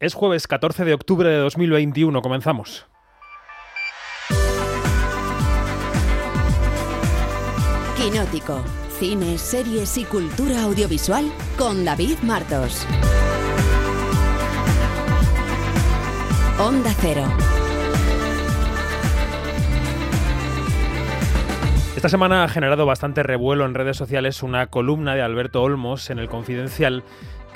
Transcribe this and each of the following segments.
Es jueves 14 de octubre de 2021, comenzamos. Quinótico, cine, series y cultura audiovisual con David Martos. Onda Cero. Esta semana ha generado bastante revuelo en redes sociales una columna de Alberto Olmos en El Confidencial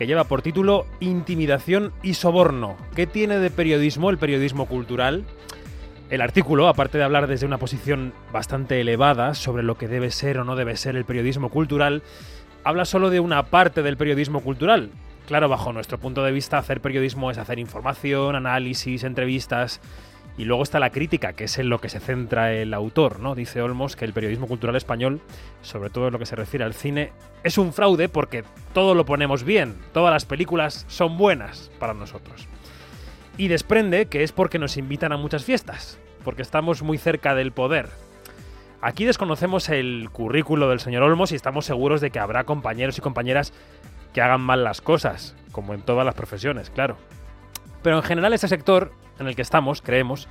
que lleva por título Intimidación y soborno. ¿Qué tiene de periodismo el periodismo cultural? El artículo, aparte de hablar desde una posición bastante elevada sobre lo que debe ser o no debe ser el periodismo cultural, habla solo de una parte del periodismo cultural. Claro, bajo nuestro punto de vista, hacer periodismo es hacer información, análisis, entrevistas, y luego está la crítica, que es en lo que se centra el autor, ¿no? Dice Olmos que el periodismo cultural español, sobre todo en lo que se refiere al cine, es un fraude porque todo lo ponemos bien, todas las películas son buenas para nosotros. Y desprende que es porque nos invitan a muchas fiestas, porque estamos muy cerca del poder. Aquí desconocemos el currículo del señor Olmos y estamos seguros de que habrá compañeros y compañeras que hagan mal las cosas, como en todas las profesiones, claro. Pero en general ese sector en el que estamos, creemos,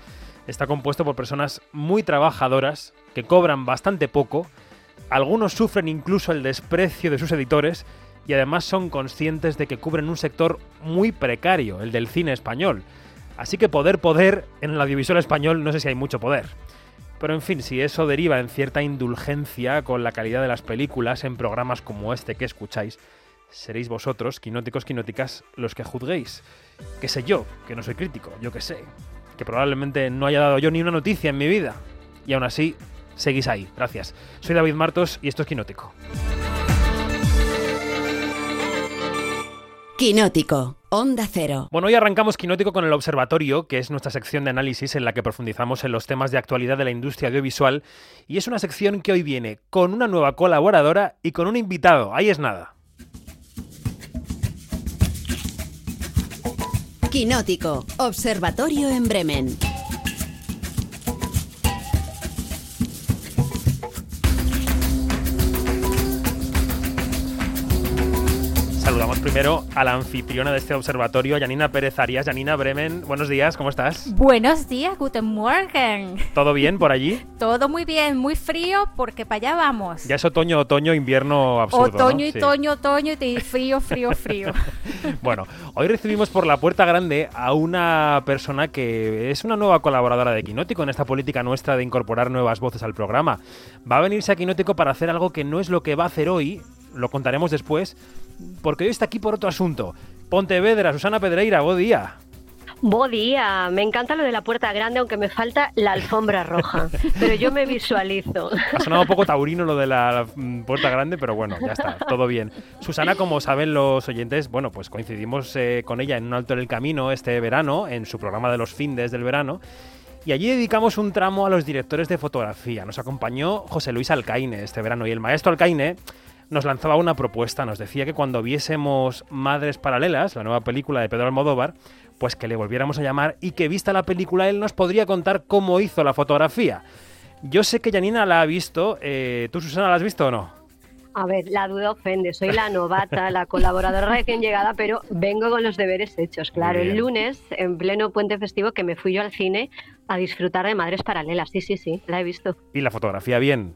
está compuesto por personas muy trabajadoras, que cobran bastante poco, algunos sufren incluso el desprecio de sus editores y además son conscientes de que cubren un sector muy precario, el del cine español. Así que poder, poder, en el audiovisual español no sé si hay mucho poder. Pero en fin, si eso deriva en cierta indulgencia con la calidad de las películas en programas como este que escucháis, seréis vosotros, quinóticos, quinóticas, los que juzguéis. Que sé yo, que no soy crítico, yo que sé. Que probablemente no haya dado yo ni una noticia en mi vida. Y aún así, seguís ahí. Gracias. Soy David Martos y esto es Quinótico. Quinótico, Onda Cero. Bueno, hoy arrancamos Quinótico con el Observatorio, que es nuestra sección de análisis en la que profundizamos en los temas de actualidad de la industria audiovisual. Y es una sección que hoy viene con una nueva colaboradora y con un invitado. Ahí es nada. Quinótico, Observatorio en Bremen. Saludamos primero a la anfitriona de este observatorio, Janina Pérez Arias. Janina Bremen, buenos días, ¿cómo estás? Buenos días, guten Morgen. ¿Todo bien por allí? Todo muy bien, muy frío porque para allá vamos. Ya es otoño, otoño, invierno absurdo. Otoño, ¿no? Sí. otoño, otoño y frío, frío, frío. Bueno, hoy recibimos por la puerta grande a una persona que es una nueva colaboradora de Quinótico en esta política nuestra de incorporar nuevas voces al programa. Va a venirse a Quinótico para hacer algo que no es lo que va a hacer hoy, lo contaremos después, porque hoy está aquí por otro asunto. Pontevedra, Susana Pedreira, buen día. Buen día, me encanta lo de la puerta grande, aunque me falta la alfombra roja. Pero yo me visualizo. Ha sonado un poco taurino lo de la mm, puerta grande, pero bueno, ya está, todo bien. Susana, como saben los oyentes, bueno, pues coincidimos eh, con ella en un alto en el camino este verano, en su programa de los findes del verano. Y allí dedicamos un tramo a los directores de fotografía. Nos acompañó José Luis Alcaine este verano y el maestro Alcaine nos lanzaba una propuesta. Nos decía que cuando viésemos Madres Paralelas, la nueva película de Pedro Almodóvar, pues que le volviéramos a llamar y que vista la película él nos podría contar cómo hizo la fotografía. Yo sé que Janina la ha visto. eh, ¿Tú, Susana, la has visto o no? A ver, la duda ofende, soy la novata, la colaboradora recién llegada, pero vengo con los deberes hechos. Claro, el lunes, en pleno puente festivo, que me fui yo al cine a disfrutar de Madres Paralelas. Sí, sí, sí, la he visto. Y la fotografía bien.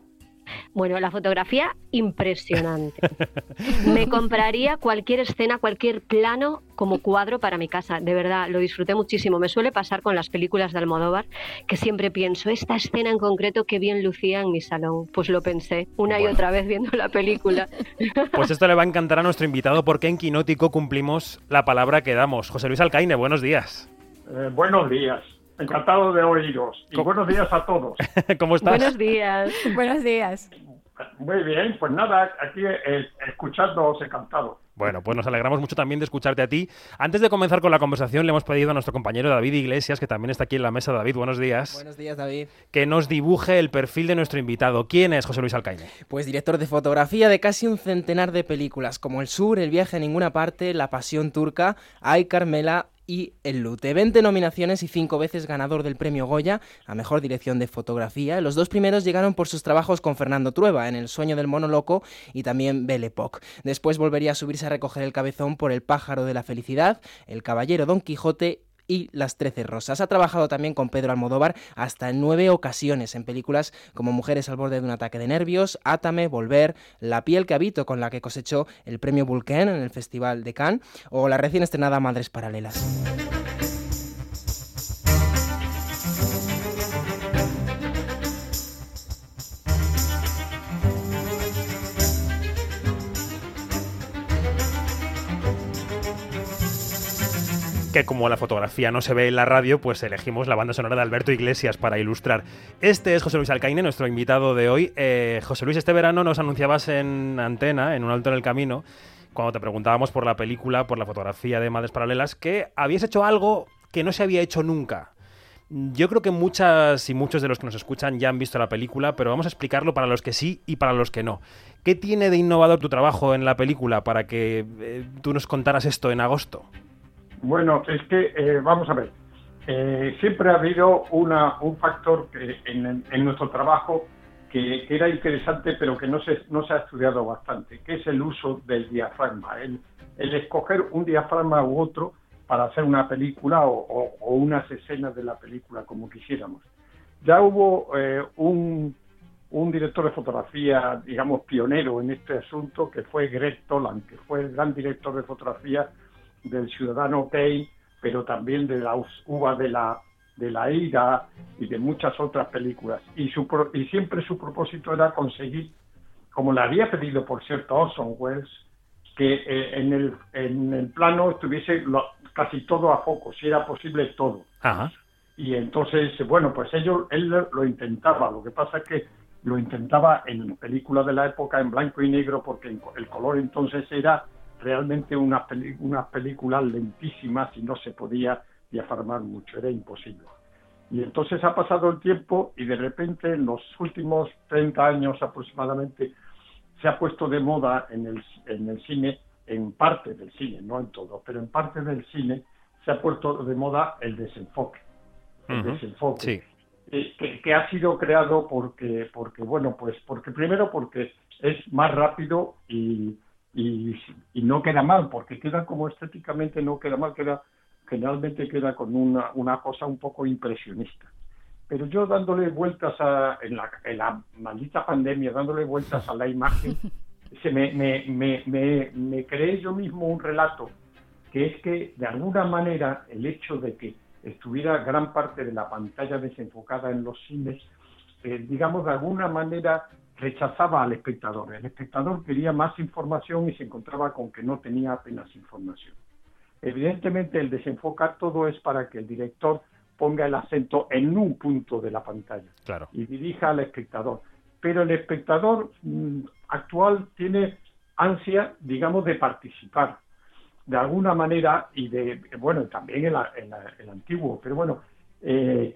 Bueno, la fotografía impresionante. Me compraría cualquier escena, cualquier plano como cuadro para mi casa. De verdad, lo disfruté muchísimo. Me suele pasar con las películas de Almodóvar, que siempre pienso, esta escena en concreto, qué bien lucía en mi salón. Pues lo pensé una y Bueno. otra vez viendo la película. Pues esto le va a encantar a nuestro invitado porque en Quinótico cumplimos la palabra que damos. José Luis Alcaine, buenos días. Eh, buenos días. Encantado de oíros. Y ¿Cómo? buenos días a todos. ¿Cómo estás? Buenos días. Buenos días. Muy bien, pues nada, aquí eh, escuchándoos encantado. Bueno, pues nos alegramos mucho también de escucharte a ti. Antes de comenzar con la conversación, le hemos pedido a nuestro compañero David Iglesias, que también está aquí en la mesa. David, buenos días. Buenos días, David. Que nos dibuje el perfil de nuestro invitado. ¿Quién es José Luis Alcaine? Pues director de fotografía de casi un centenar de películas, como El Sur, El viaje a ninguna parte, La pasión turca, Ay Carmela y El Lute. 20 nominaciones y 5 veces ganador del premio Goya a Mejor Dirección de Fotografía. Los dos primeros llegaron por sus trabajos con Fernando Trueba en El sueño del mono loco y también Belle Époque. Después volvería a subirse a recoger el cabezón por El pájaro de la felicidad, El caballero Don Quijote y Las Trece Rosas. Ha trabajado también con Pedro Almodóvar hasta en nueve ocasiones en películas como Mujeres al borde de un ataque de nervios, Átame, Volver, La piel que habito con la que cosechó el premio Vulcan en el Festival de Cannes o la recién estrenada Madres Paralelas. Que como la fotografía no se ve en la radio, pues elegimos la banda sonora de Alberto Iglesias para ilustrar. Este es José Luis Alcaine, nuestro invitado de hoy. Eh, José Luis, este verano nos anunciabas en antena, en un alto en el camino, cuando te preguntábamos por la película, por la fotografía de Madres Paralelas, que habías hecho algo que no se había hecho nunca. Yo creo que muchas y muchos de los que nos escuchan ya han visto la película, pero vamos a explicarlo para los que sí y para los que no. ¿Qué tiene de innovador tu trabajo en la película para que eh, tú nos contaras esto en agosto? Bueno, es que, eh, vamos a ver, eh, siempre ha habido un factor en, nuestro trabajo que, que, era interesante, pero que no se, no se ha estudiado bastante, que es el uso del diafragma, el, escoger un diafragma u otro para hacer una película o, unas escenas de la película, como quisiéramos. Ya hubo eh, un, director de fotografía, digamos, pionero en este asunto, que fue Greg Toland, que fue el gran director de fotografía del Ciudadano Kane, pero también de la uva de la de la ira y de muchas otras películas. Y, su, y siempre su propósito era conseguir, como le había pedido, por cierto, Orson Welles, que eh, en, el, en el plano estuviese lo, casi todo a foco, si era posible todo. Ajá. Y entonces, bueno, pues ellos, él lo intentaba, lo que pasa es que lo intentaba en películas de la época en blanco y negro, porque el color entonces era realmente unas una películas lentísimas y no se podía diafragmar mucho, era imposible. Y entonces ha pasado el tiempo y de repente en los últimos 30 años aproximadamente se ha puesto de moda en el, en el cine, en parte del cine, no en todo, pero en parte del cine se ha puesto de moda el desenfoque. El Uh -huh. desenfoque. Sí. Eh, que, que, ha sido creado porque, porque, bueno, pues porque primero porque es más rápido y, y, y, no queda mal, porque queda como estéticamente no queda mal, queda generalmente queda con una, una cosa un poco impresionista. Pero yo dándole vueltas a, en la, en la maldita pandemia, dándole vueltas a la imagen, se me, me, me, me, me creé yo mismo un relato, que es que de alguna manera el hecho de que estuviera gran parte de la pantalla desenfocada en los cines, eh, digamos, de alguna manera rechazaba al espectador. El espectador quería más información y se encontraba con que no tenía apenas información. Evidentemente, el desenfocar todo es para que el director ponga el acento en un punto de la pantalla claro. y dirija al espectador. Pero el espectador mmm, actual tiene ansia, digamos, de participar de alguna manera y de, bueno, también el, el, el antiguo, pero bueno, eh,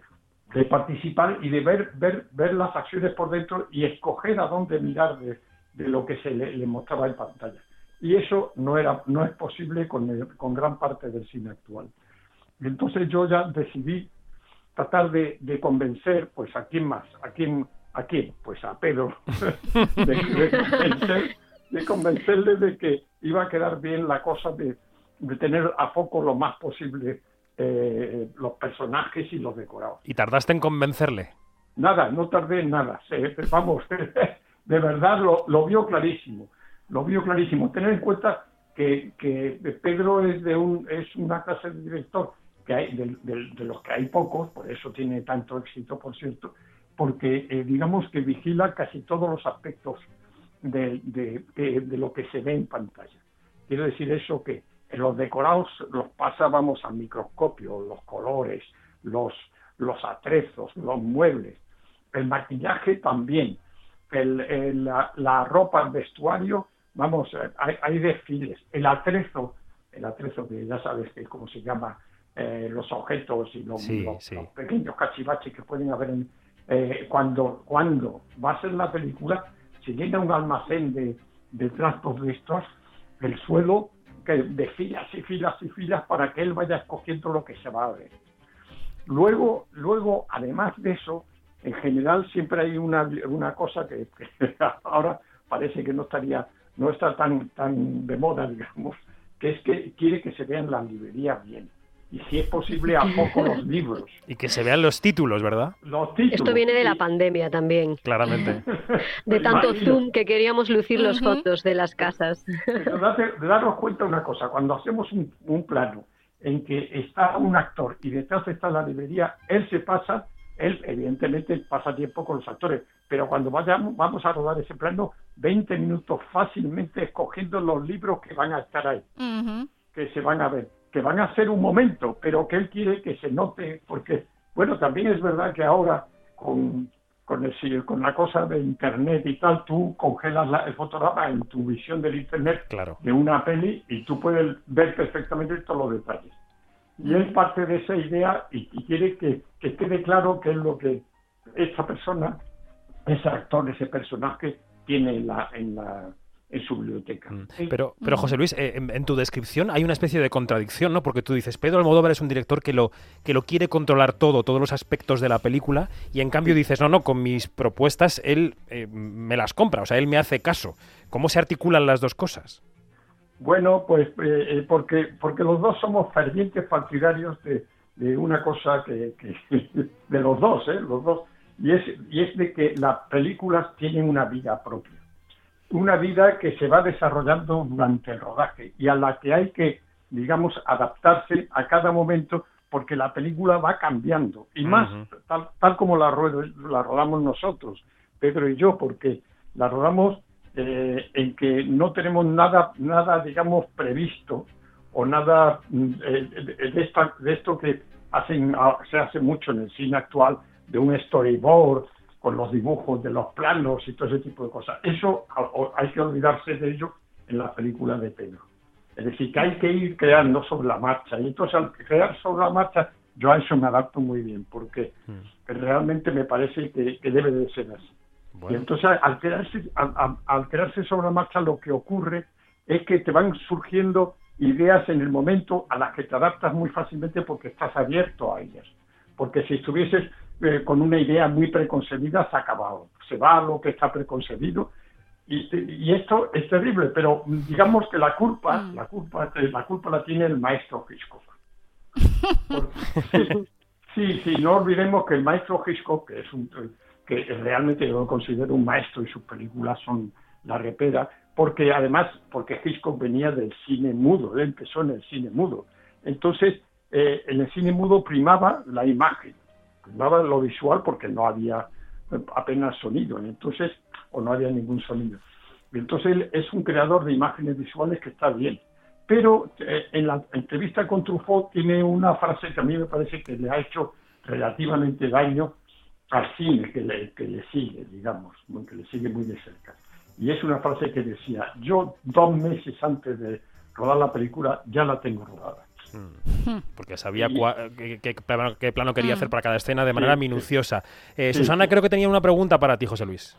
de participar y de ver, ver, ver las acciones por dentro y escoger a dónde mirar de, de lo que se le, le, mostraba en pantalla. Y eso no, era, no es posible con, el, con gran parte del cine actual. Entonces yo ya decidí tratar de, de, convencer, pues, ¿a quién más? ¿A quién? ¿A quién? Pues a Pedro. de, de, convencer, de convencerle de que iba a quedar bien la cosa de, de tener a foco lo más posible eh, los personajes y los decorados. ¿Y tardaste en convencerle? Nada, no tardé en nada. Se, vamos, de verdad lo, lo, vio clarísimo. Lo vio clarísimo. Tener en cuenta que, que Pedro es de un es una clase de director que hay de, de, de, los que hay pocos, por eso tiene tanto éxito, por cierto, porque eh, digamos que vigila casi todos los aspectos de, de lo que se ve en pantalla. Quiero decir eso que los decorados los pasábamos al microscopio, los colores, los, los atrezos, los muebles, el maquillaje también, el, el, la, la, ropa, el vestuario, vamos, hay, hay, desfiles, el atrezo, el atrezo que ya sabes que cómo se llama, eh, los objetos y los, sí, los, sí. los, pequeños cachivaches que pueden haber en, eh, cuando, cuando va a ser la película, se llena un almacén de, de trastos de estos, el suelo que de filas y filas y filas para que él vaya escogiendo lo que se va a ver. Luego, luego además de eso, en general siempre hay una, una cosa que, que ahora parece que no estaría, no está tan, tan de moda, digamos, que es que quiere que se vean las librerías bien. Y si es posible, a poco los libros. Y que se vean los títulos, ¿verdad? Los títulos. Esto viene de la pandemia también. Claramente. De tanto Imagino. zoom que queríamos lucir los fotos de las casas. Pero date- daros cuenta una cosa, cuando hacemos un, un plano en que está un actor y detrás está la librería, él se pasa, él evidentemente pasa tiempo con los actores, pero cuando vayamos, vamos a rodar ese plano, 20 minutos fácilmente escogiendo los libros que van a estar ahí, que se van a ver, que van a ser un momento, pero que él quiere que se note, porque, bueno, también es verdad que ahora con, con, el, con la cosa de Internet y tal, tú congelas la- el fotograma en tu visión del Internet Claro. de una peli y tú puedes ver perfectamente todos los detalles. Y él parte de esa idea y, y quiere que, que quede claro qué es lo que esa persona, ese actor, ese personaje tiene en, la, en, la, en su biblioteca. Mm. Pero, pero José Luis, eh, en, en tu descripción hay una especie de contradicción, ¿no? Porque tú dices, Pedro Almodóvar es un director que lo, que lo quiere controlar todo, todos los aspectos de la película, y en cambio dices, no, no, con mis propuestas él eh, me las compra, o sea, él me hace caso. ¿Cómo se articulan las dos cosas? Bueno, pues eh, eh, porque, porque los dos somos fervientes partidarios de, de una cosa que, que- de los dos, ¿eh? Los dos, y es, y es de que las películas tienen una vida propia. Una vida que se va desarrollando durante el rodaje y a la que hay que, digamos, adaptarse a cada momento porque la película va cambiando. Y más, tal, tal como la, la rodamos nosotros, Pedro y yo, porque la rodamos eh, en que no tenemos nada, nada digamos, previsto o nada mm, eh, de, de esta- de esto que hacen, ah, se hace mucho en el cine actual, de un storyboard con los dibujos de los planos y todo ese tipo de cosas. Eso hay que olvidarse de ello en la película de Pedro. Es decir, que hay que ir creando sobre la marcha. Y entonces al crear sobre la marcha, yo a eso me adapto muy bien, porque Mm. realmente me parece que, que debe de ser así. Y entonces, al crearse, al, al- al crearse sobre la marcha, lo que ocurre es que te van surgiendo ideas en el momento a las que te adaptas muy fácilmente porque estás abierto a ellas. Porque si estuvieses eh, con una idea muy preconcebida, se ha acabado. Se va a lo que está preconcebido. Y, y esto es terrible, pero mm, digamos que la culpa, la culpa, la culpa la tiene el maestro Hitchcock. Porque- sí, sí, no olvidemos que el maestro Hitchcock, que es un que realmente yo lo considero un maestro y sus películas son la repera, porque además, porque Hitchcock venía del cine mudo, él empezó en el cine mudo. Entonces, eh, en el cine mudo primaba la imagen, primaba lo visual porque no había eh, apenas sonido, entonces, o no había ningún sonido. Entonces él es un creador de imágenes visuales que está bien. Pero eh, en la entrevista con Truffaut tiene una frase que a mí me parece que le ha hecho relativamente daño al cine que le, que le sigue, digamos, que le sigue muy de cerca. Y es una frase que decía, yo dos meses antes de rodar la película ya la tengo rodada. Porque sabía qué, qué plano, qué plano quería Mm. hacer para cada escena de manera minuciosa. Eh, Susana creo que tenía una pregunta para ti, José Luis.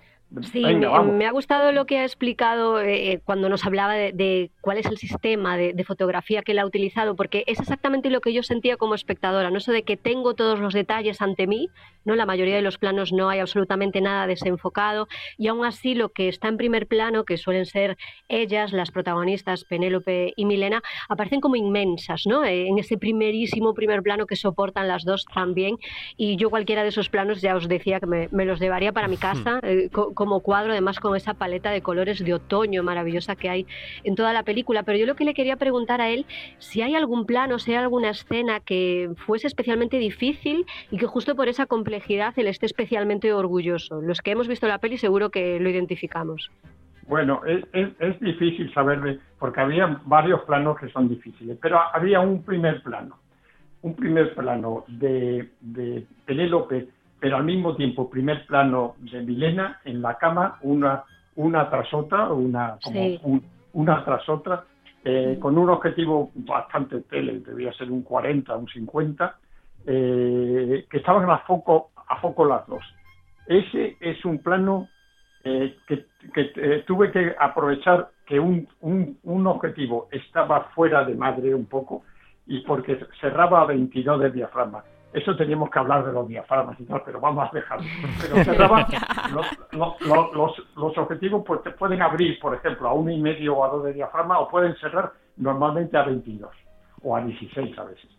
Sí, Venga, me, me ha gustado lo que ha explicado eh, cuando nos hablaba de, de cuál es el sistema de, de fotografía que él ha utilizado, porque es exactamente lo que yo sentía como espectadora, no eso de que tengo todos los detalles ante mí, no la mayoría de los planos no hay absolutamente nada desenfocado y aún así lo que está en primer plano, que suelen ser ellas, las protagonistas Penélope y Milena, aparecen como inmensas, ¿no? Eh, en ese primerísimo primer plano que soportan las dos también y yo cualquiera de esos planos ya os decía que me, me los llevaría para mi casa eh, como cuadro, además con esa paleta de colores de otoño maravillosa que hay en toda la película. Pero yo lo que le quería preguntar a él, si hay algún plano, si hay alguna escena que fuese especialmente difícil y que justo por esa complejidad él esté especialmente orgulloso. Los que hemos visto la peli seguro que lo identificamos. Bueno, es, difícil saber, de- porque había varios planos que son difíciles, pero había un primer plano, un primer plano de, de Penélope, pero al mismo tiempo primer plano de Milena en la cama, una, una tras otra, una, como Sí. un- una tras otra, eh, con un objetivo bastante tele, debía ser un 40, un 50, eh, que estaban a foco, a foco las dos. Ese es un plano eh, que, que, tuve que aprovechar que un, un, un objetivo estaba fuera de madre un poco y porque cerraba a 22 de diafragma. Eso teníamos que hablar de los diafragmas y tal, pero vamos a dejarlo. Pero los, los, los, los, objetivos pues te pueden abrir, por ejemplo, a uno y medio o a dos de diafragma o pueden cerrar normalmente a 22 o a 16 a veces.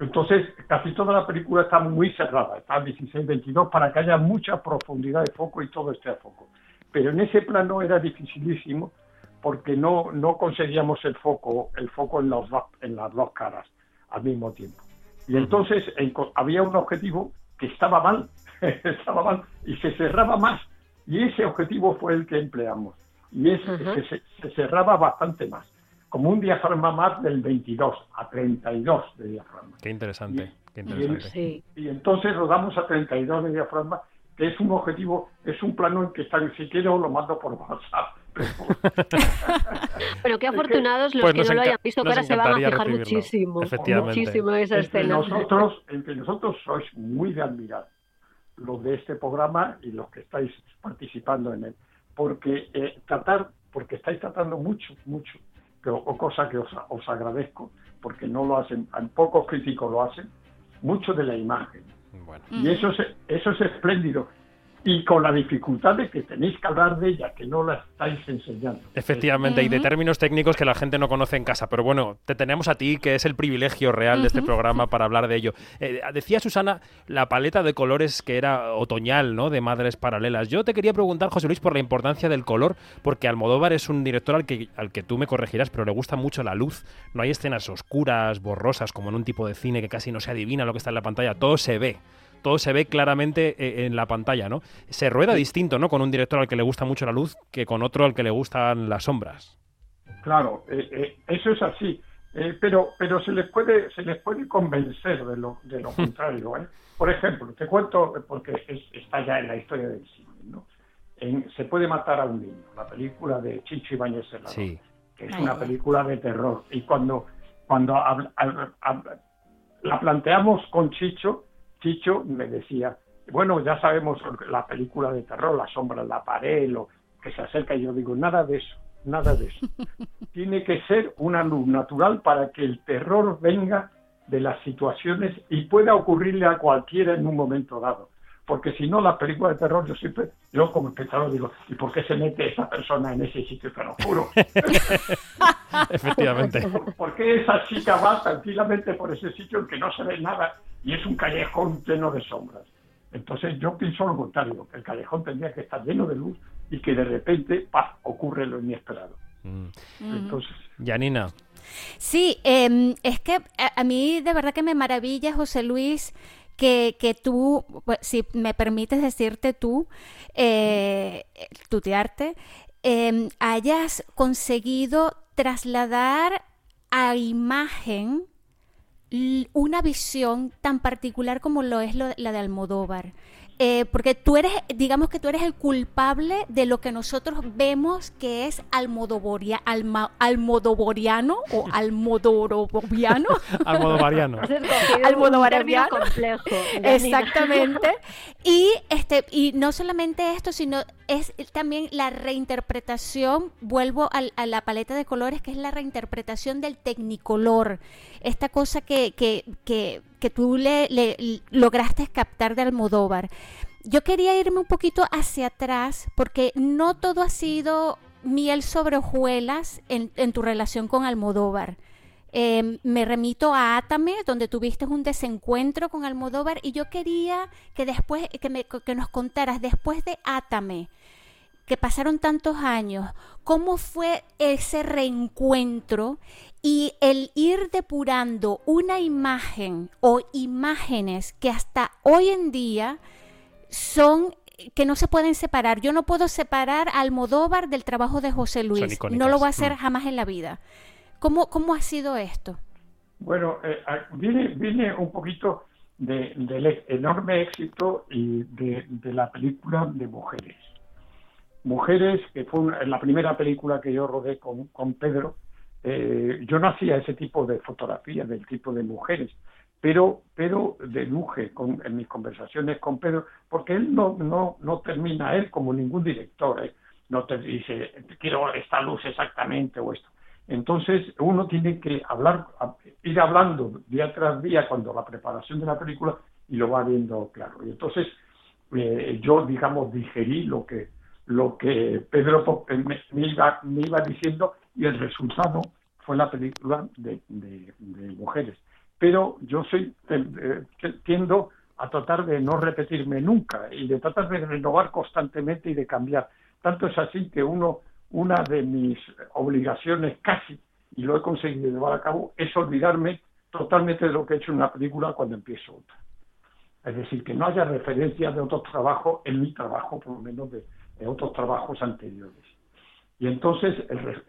Entonces, casi toda la película está muy cerrada, está a 16, 22 para que haya mucha profundidad de foco y todo esté a foco. Pero en ese plano era dificilísimo porque no, no conseguíamos el foco, el foco en, los, en las dos caras al mismo tiempo. Y entonces había un objetivo que estaba mal, estaba mal y se cerraba más. Y ese objetivo fue el que empleamos. Y ese se, cerraba bastante más, como un diafragma más del 22 a 32 de diafragma. Qué interesante. Y, qué interesante. y entonces rodamos a 32 de diafragma, que es un objetivo, es un plano en que está, si quiero lo mando por WhatsApp Pero qué afortunados los pues que no lo hayan visto, que ahora se van a fijar muchísimo, muchísimo en esa escena. Nosotros, entre nosotros sois muy de admirar los de este programa y los que estáis participando en él, porque eh, tratar, porque estáis tratando mucho, mucho, o cosa que os, os agradezco, porque no lo hacen, pocos críticos lo hacen, mucho de la imagen. Y eso es, eso es espléndido y con la dificultad de que tenéis que hablar de ella, que no la estáis enseñando. Efectivamente, y de términos técnicos que la gente no conoce en casa, pero bueno, te tenemos a ti, que es el privilegio real de este programa para hablar de ello. Eh, decía Susana la paleta de colores que era otoñal, ¿no? De Madres Paralelas. Yo te quería preguntar, José Luis, por la importancia del color, porque Almodóvar es un director al que, al que tú me corregirás, pero le gusta mucho la luz. No hay escenas oscuras, borrosas, como en un tipo de cine que casi no se adivina lo que está en la pantalla, todo se ve todo se ve claramente eh, en la pantalla, ¿no? Se rueda distinto, ¿no? Con un director al que le gusta mucho la luz que con otro al que le gustan las sombras. Claro, eh, eh, eso es así. pero pero se les puede se les puede convencer de lo de lo contrario. Por ejemplo, te cuento porque está ya en la historia del cine, ¿no? se puede matar a un niño, la película de Chicho Ibáñez Serrano, que es una película de terror. Y cuando cuando la planteamos con Chicho, Chicho me decía, bueno, ya sabemos la película de terror, la sombra en la pared, lo que se acerca, y yo digo, nada de eso, nada de eso. Tiene que ser una luz natural para que el terror venga de las situaciones y pueda ocurrirle a cualquiera en un momento dado. Porque si no, la película de terror, yo siempre, yo como espectador digo, ¿y por qué se mete esa persona en ese sitio tan oscuro? Efectivamente. ¿Por qué esa chica va tranquilamente por ese sitio en que no se ve nada y es un callejón lleno de sombras. Entonces yo pienso lo contrario, que el callejón tendría que estar lleno de luz y que de repente ¡paf! ocurre lo inesperado. Mm. Entonces, Janina. Sí, em, es que a, mí de verdad que me maravilla, José Luis, que, que tú, pues, si me permites decirte tú, eh, tutearte, em, hayas conseguido trasladar a imagen una visión tan particular como lo es la de Almodóvar. Eh, porque tú eres, digamos que tú eres el culpable de lo que nosotros vemos que es almodovoria, almodovoriano o almodoroviano. almodovariano. almodovariano. complejo. Exactamente. Y, este, y no solamente esto, sino es también la reinterpretación, vuelvo a, la paleta de colores, que es la reinterpretación del tecnicolor. Esta cosa que, que, que que tú le, lograste captar de Almodóvar. Yo quería irme un poquito hacia atrás porque no todo ha sido miel sobre hojuelas en, tu relación con Almodóvar. Em, me remito a Átame, donde tuviste un desencuentro con Almodóvar, y yo quería que después, que, nos contaras, después de Átame, que pasaron tantos años, cómo fue ese reencuentro y el ir depurando una imagen o imágenes que hasta hoy en día son que no se pueden separar. Yo no puedo separar Almodóvar del trabajo de José Luis. No lo voy a hacer mm. jamás en la vida. ¿Cómo, cómo ha sido esto? Bueno, eh, viene, viene un poquito del enorme éxito y de, de la película de mujeres. Mujeres, que fue la primera película que yo rodé con, con Pedro, eh, yo no hacía ese tipo de fotografías del tipo de mujeres, pero, pero deduje con, en mis conversaciones con Pedro, porque él no, no, no termina, él como ningún director, ¿eh? no te dice, quiero esta luz exactamente o esto. Entonces, uno tiene que hablar, ir hablando día tras día cuando la preparación de la película y lo va viendo claro. Y entonces, eh, yo, digamos, digerí lo que, lo que Pedro eh, me, iba, me iba diciendo y el resultado fue la película de, mujeres. Pero yo soy eh, tiendo a tratar de no repetirme nunca y de tratar de renovar constantemente y de cambiar. Tanto es así que uno, una de mis obligaciones casi, y lo he conseguido llevar a cabo, es olvidarme totalmente de lo que he hecho en una película cuando empiezo otra. Es decir, que no haya referencias de otros trabajos en mi trabajo, por lo menos de, otros trabajos anteriores. Y entonces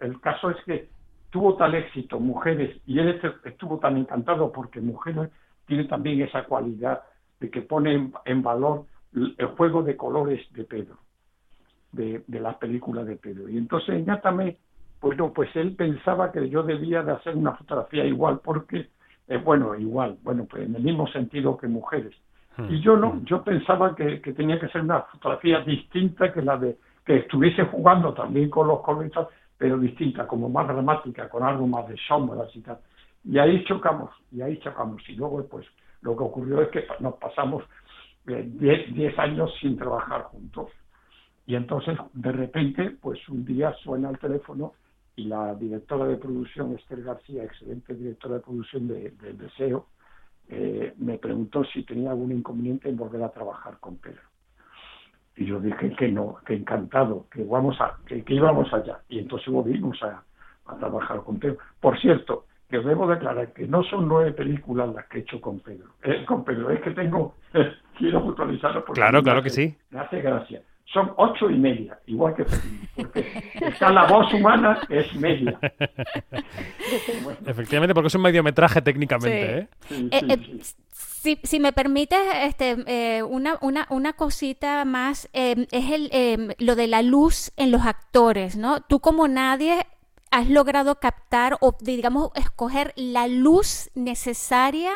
el, caso es que tuvo tal éxito Mujeres, y él estuvo tan encantado porque Mujeres tiene también esa cualidad de que pone en, valor el juego de colores de Pedro, de, de las películas de Pedro. Y entonces Ñátame, pues no, pues él pensaba que yo debía de hacer una fotografía igual, porque, es bueno, igual, bueno, pues en el mismo sentido que mujeres. Hmm. Y yo no, yo pensaba que, que tenía que ser una fotografía distinta que la de que estuviese jugando también con los colores, pero distinta, como más dramática, con algo más de sombras y tal. Y ahí chocamos, y ahí chocamos. Y luego, pues, lo que ocurrió es que nos pasamos 10 eh, años sin trabajar juntos. Y entonces, de repente, pues un día suena el teléfono y la directora de producción, Esther García, excelente directora de producción de, Deseo, eh, me preguntó si tenía algún inconveniente en volver a trabajar con Pedro. Y yo dije que no, que encantado, que, vamos a, que, íbamos allá. Y entonces volvimos a, a trabajar con Pedro. Por cierto, que debo declarar que no son nueve películas las que he hecho con Pedro. Eh, con Pedro, es que tengo, quiero puntualizarlo porque claro, claro que sí. Me hace gracia. Son ocho y media, igual que porque está la voz humana es media. Efectivamente, porque es un mediometraje técnicamente. ¿eh? Eh, si, si, me permites, este, una, una, una cosita más, es el, lo de la luz en los actores, ¿no? Tú como nadie has logrado captar o, digamos, escoger la luz necesaria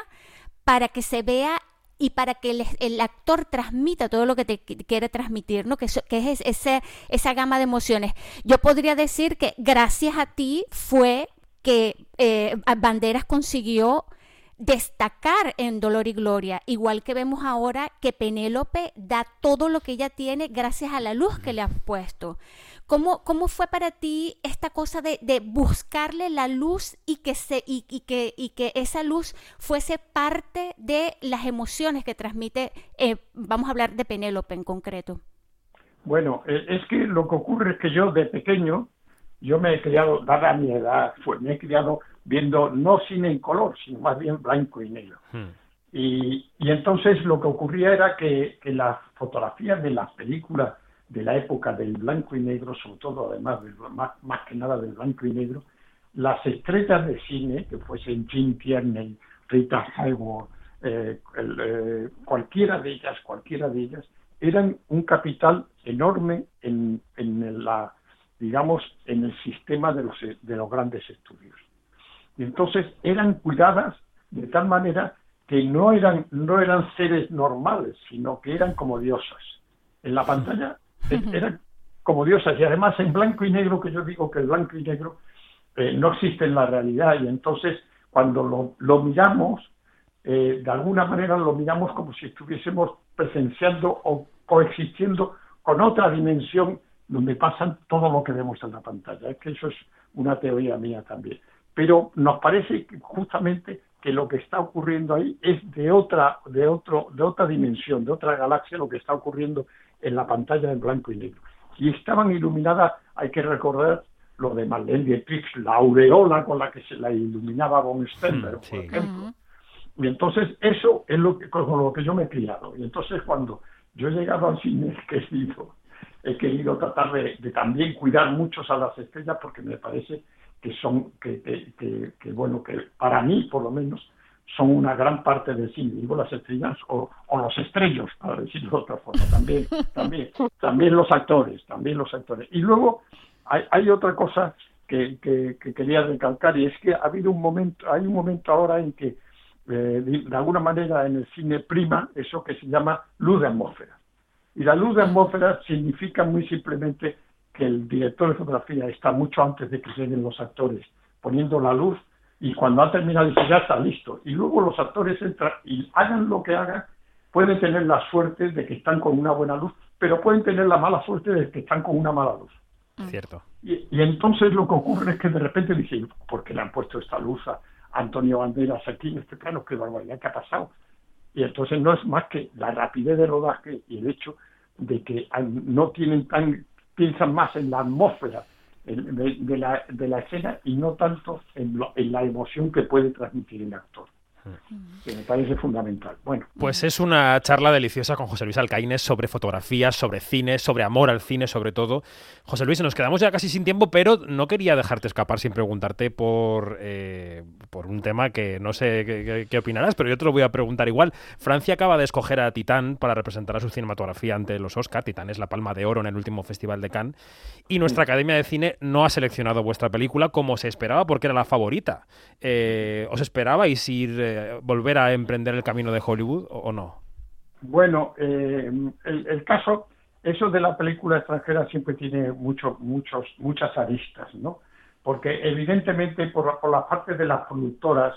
para que se vea y para que el, actor transmita todo lo que te quiere transmitir, ¿no? Que, que es ese, esa gama de emociones. Yo podría decir que gracias a ti fue que eh, Banderas consiguió destacar en Dolor y Gloria, igual que vemos ahora que Penélope da todo lo que ella tiene gracias a la luz que le has puesto. ¿Cómo, ¿Cómo fue para ti esta cosa de, de buscarle la luz y que, se, y, que, y que esa luz fuese parte de las emociones que transmite, eh, vamos a hablar de Penélope en concreto? Bueno, eh, es que lo que ocurre es que yo de pequeño, yo me he criado, dada mi edad, me he criado viendo no cine en color, sino más bien blanco y negro. Hmm. Y, y, entonces lo que ocurría era que, que las fotografías de las películas de la época del blanco y negro, sobre todo además, más, más que nada del blanco y negro, las estrellas de cine, que fuesen Jim Tierney, Rita Hayworth, eh, eh, cualquiera de ellas, cualquiera de ellas, eran un capital enorme en, en la, digamos, en el sistema de los, de los grandes estudios. Y entonces eran cuidadas de tal manera que no eran, no eran seres normales, sino que eran como diosas. En la pantalla eran como diosas y además en blanco y negro, que yo digo que el blanco y negro eh, no existe en la realidad y entonces cuando lo, miramos, eh, de alguna manera lo miramos como si estuviésemos presenciando o coexistiendo con otra dimensión donde pasan todo lo que vemos en la pantalla. Es que eso es una teoría mía también. Pero nos parece que justamente que lo que está ocurriendo ahí es de otra, de otro, de otra dimensión, de otra galaxia, lo que está ocurriendo en la pantalla en blanco y negro. Y estaban iluminadas, hay que recordar lo de Marlene Dietrich, la aureola con la que se la iluminaba Von Stenberg, por ejemplo. Y entonces eso es lo que, con lo que yo me he criado. Y entonces cuando yo he llegado al cine he querido, he querido tratar de, también cuidar muchos a las estrellas porque me parece que son, que, que, que, bueno, que para mí por lo menos son una gran parte del cine, digo las estrellas o, los estrellos, para decirlo de otra forma, también, también, también los actores, también los actores. Y luego hay, hay otra cosa que, que, quería recalcar y es que ha habido un momento, hay un momento ahora en que eh, de, alguna manera en el cine prima eso que se llama luz de atmósfera. Y la luz de atmósfera significa muy simplemente que el director de fotografía está mucho antes de que lleguen los actores poniendo la luz y cuando ha terminado dice ya está listo y luego los actores entran y hagan lo que hagan pueden tener la suerte de que están con una buena luz pero pueden tener la mala suerte de que están con una mala luz. Cierto. Y, entonces lo que ocurre es que de repente dicen ¿por qué le han puesto esta luz a Antonio Banderas aquí en este plano? qué barbaridad que ha pasado y entonces no es más que la rapidez de rodaje y el hecho de que no tienen tan piensan más en la atmósfera de, la, la escena y no tanto en, en la emoción que puede transmitir el actor que me parece fundamental. Bueno. Pues es una charla deliciosa con José Luis Alcaínez sobre fotografía, sobre cine, sobre amor al cine, sobre todo. José Luis, nos quedamos ya casi sin tiempo, pero no quería dejarte escapar sin preguntarte por, eh, por un tema que no sé qué, opinarás, pero yo te lo voy a preguntar igual. Francia acaba de escoger a Titán para representar a su cinematografía ante los Oscar. Titán es la palma de oro en el último Festival de Cannes. Y nuestra Academia de Cine no ha seleccionado vuestra película como se esperaba porque era la favorita. Eh, ¿Os esperabais ir eh, volver a emprender el camino de Hollywood o, no? Bueno, eh, el, caso, eso de la película extranjera siempre tiene muchos, muchos, muchas aristas, ¿no? Porque evidentemente por, por la parte de las productoras,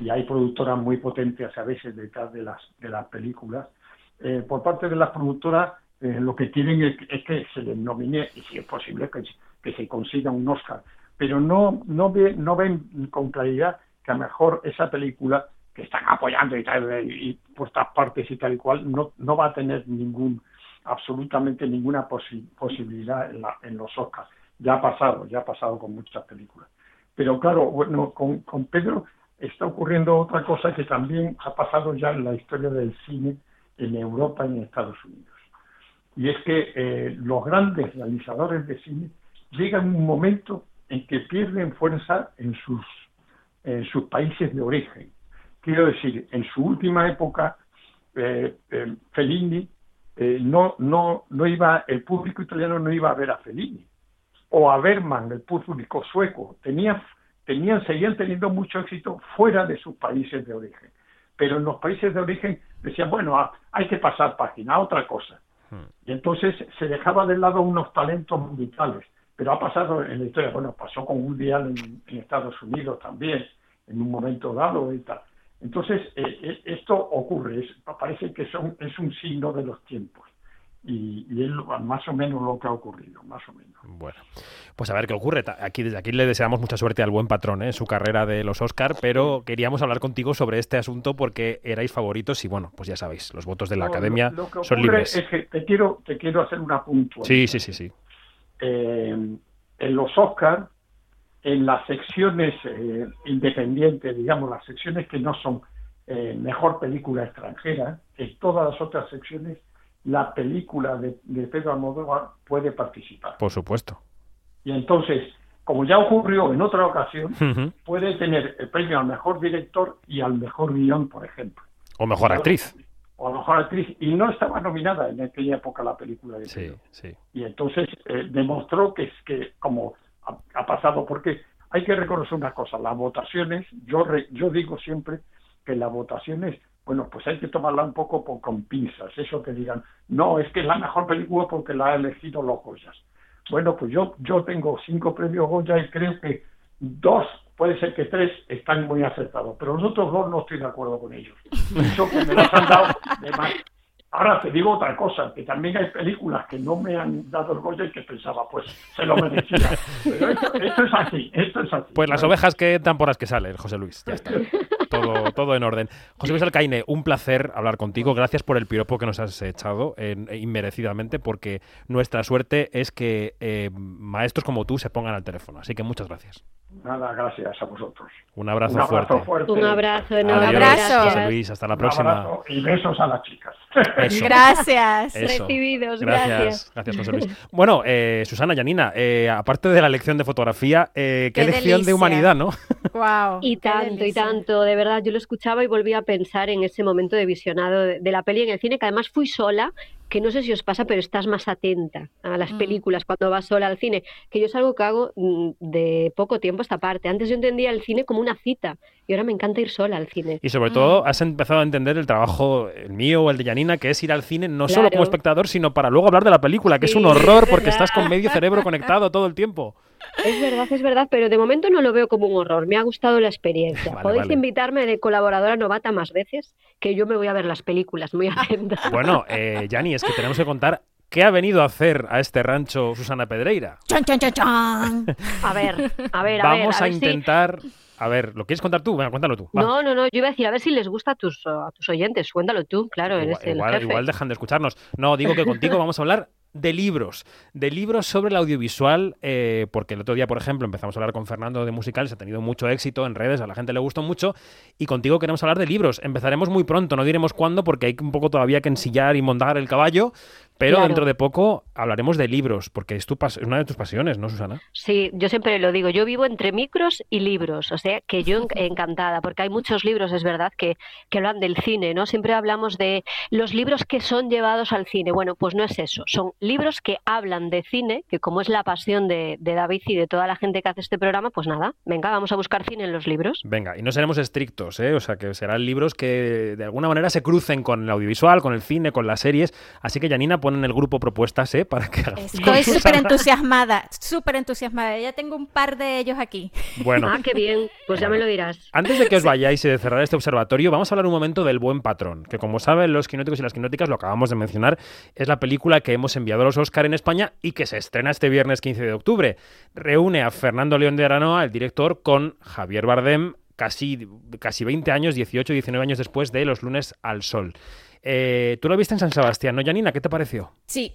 y hay productoras muy potentes a veces detrás de las, de las películas, eh, por parte de las productoras eh, lo que quieren es, que se les nomine, y si es posible, que, que se consiga un Oscar. Pero no, no, ve, no ven con claridad que a mejor esa película que están apoyando y tal, y por estas partes y tal y cual, no, no va a tener ningún, absolutamente ninguna posibilidad en, la, en los Oscars. Ya ha pasado, ya ha pasado con muchas películas. Pero claro, bueno, con, con Pedro está ocurriendo otra cosa que también ha pasado ya en la historia del cine en Europa y en Estados Unidos. Y es que eh, los grandes realizadores de cine llegan un momento en que pierden fuerza en sus, en sus países de origen. Quiero decir, en su última época, eh, eh, Fellini eh, no, no, no iba, el público italiano no iba a ver a Fellini o a Berman, el público sueco. Tenían, tenían, seguían teniendo mucho éxito fuera de sus países de origen. Pero en los países de origen decían, bueno, ah, hay que pasar página, otra cosa. Hmm. Y entonces se dejaba de lado unos talentos musicales. Pero ha pasado en la historia, bueno, pasó con un día en, en Estados Unidos también, en un momento dado y tal. Entonces, eh, eh, esto ocurre, parece que son, es un signo de los tiempos. Y, es más o menos lo que ha ocurrido, más o menos. Bueno, pues a ver qué ocurre. Aquí, desde aquí le deseamos mucha suerte al buen patrón ¿eh? en su carrera de los Oscar, pero queríamos hablar contigo sobre este asunto porque erais favoritos y bueno, pues ya sabéis, los votos de la Academia son libres. Es que te quiero, te quiero hacer una puntuación. Sí, sí, sí, sí. En los Oscar en las secciones eh, independientes, digamos, las secciones que no son eh, mejor película extranjera, en todas las otras secciones la película de, Pedro Almodóvar puede participar. Por supuesto. Y entonces, como ya ocurrió en otra ocasión, puede tener el premio al mejor director y al mejor guion, por ejemplo. O mejor actriz. O mejor actriz. Y no estaba nominada en aquella época la película de Sí, sí. Y entonces eh, demostró que es que, como ha, pasado, porque hay que reconocer una cosa, las votaciones, yo, yo digo siempre que las votaciones, bueno, pues hay que tomarla un poco con pinzas, eso que digan, no, es que es la mejor película porque la ha elegido los Goyas. Bueno, pues yo, yo tengo cinco premios Goya y creo que dos, puede ser que tres, están muy acertados, pero los otros dos no estoy de acuerdo con ellos. Eso que me los han dado de más. Ahora te digo otra cosa, que también hay películas que no me han dado el y que pensaba, pues se lo merecía. Pero esto, es así, esto es así. Pues las ovejas que dan por las que salen, José Luis. Ya está. Todo, todo en orden. José Luis Alcaine, un placer hablar contigo. Gracias por el piropo que nos has echado inmerecidamente, porque nuestra suerte es que eh, maestros como tú se pongan al teléfono. Así que muchas gracias. Nada, gracias a vosotros. Un abrazo, fuerte. Un abrazo enorme. Un abrazo. José Luis, hasta la próxima. y besos a las chicas. Gracias. Recibidos, gracias. Gracias, José Luis. Bueno, eh, Susana Yanina, eh, aparte de la lección de fotografía, eh, qué, lección de humanidad, ¿no? Wow, y tanto, y tanto, de verdad, yo lo escuchaba y volví a pensar en ese momento de visionado de, de la peli en el cine, que además fui sola que no sé si os pasa, pero estás más atenta a las Mm. películas cuando vas sola al cine, que yo es algo que hago mm, de poco tiempo esta parte. Antes yo entendía el cine como una cita y ahora me encanta ir sola al cine. Y sobre Mm. todo has empezado a entender el trabajo, el mío o el de Janina, que es ir al cine no solo como espectador, sino para luego hablar de la película, que es un horror es porque estás con medio cerebro conectado todo el tiempo. Es verdad, es verdad, pero de momento no lo veo como un horror. Me ha gustado la experiencia. Vale, Podéis vale. invitarme de colaboradora novata más veces, que yo me voy a ver las películas, muy atenta. Bueno, eh, Jani, es que tenemos que contar qué ha venido a hacer a este rancho Susana Pedreira. Chan, chan, chan, chan. A ver, a ver, a Vamos ver. a, ver si- intentar... A ver, ¿lo quieres contar tú? Venga, cuéntalo tú. va. No, no, no, yo iba a decir, a ver si les gusta a tus, a tus oyentes. Cuéntalo tú, claro, eres Igual, el jefe. igual dejan de escucharnos. No, digo que contigo vamos a hablar de libros, de libros sobre el audiovisual, eh, porque el otro día, por ejemplo, empezamos a hablar con Fernando de musicales, ha tenido mucho éxito en redes, a la gente le gustó mucho, y contigo queremos hablar de libros. Empezaremos muy pronto, no diremos cuándo, porque hay un poco todavía que ensillar y montar el caballo, pero Claro. dentro de poco hablaremos de libros, porque es, tu pas- una de tus pasiones, ¿no, Susana? Sí, yo siempre lo digo, yo vivo entre micros y libros, o sea que yo en- encantada, porque hay muchos libros, es verdad, que, que hablan del cine, ¿no? Siempre hablamos de los libros que son llevados al cine. Bueno, pues no es eso, son libros que hablan de cine, que como es la pasión de, de David y de toda la gente que hace este programa, pues nada, venga, vamos a buscar cine en los libros. Venga, y no seremos estrictos, ¿eh? O sea, que serán libros que de alguna manera se crucen con el audiovisual, con el cine, con las series. Así que, Janina, pon en el grupo propuestas, ¿eh? Para que Estoy súper entusiasmada, súper entusiasmada. Ya tengo un par de ellos aquí. Bueno, Ah, qué bien, pues ya me lo dirás. antes de que os vayáis y de cerrar este observatorio, vamos a hablar un momento del buen patrón, que como saben los quinóticos y las quinóticas, lo acabamos de mencionar, es la película que hemos enviado a los Oscar en España y que se estrena este viernes 15 de octubre. Reúne a Fernando León de Aranoa, el director, con Javier Bardem, casi, casi 20 años, 18, 19 años después de Los lunes al sol. Eh, Tú lo viste en San Sebastián, ¿no, Janina? ¿Qué te pareció? Sí.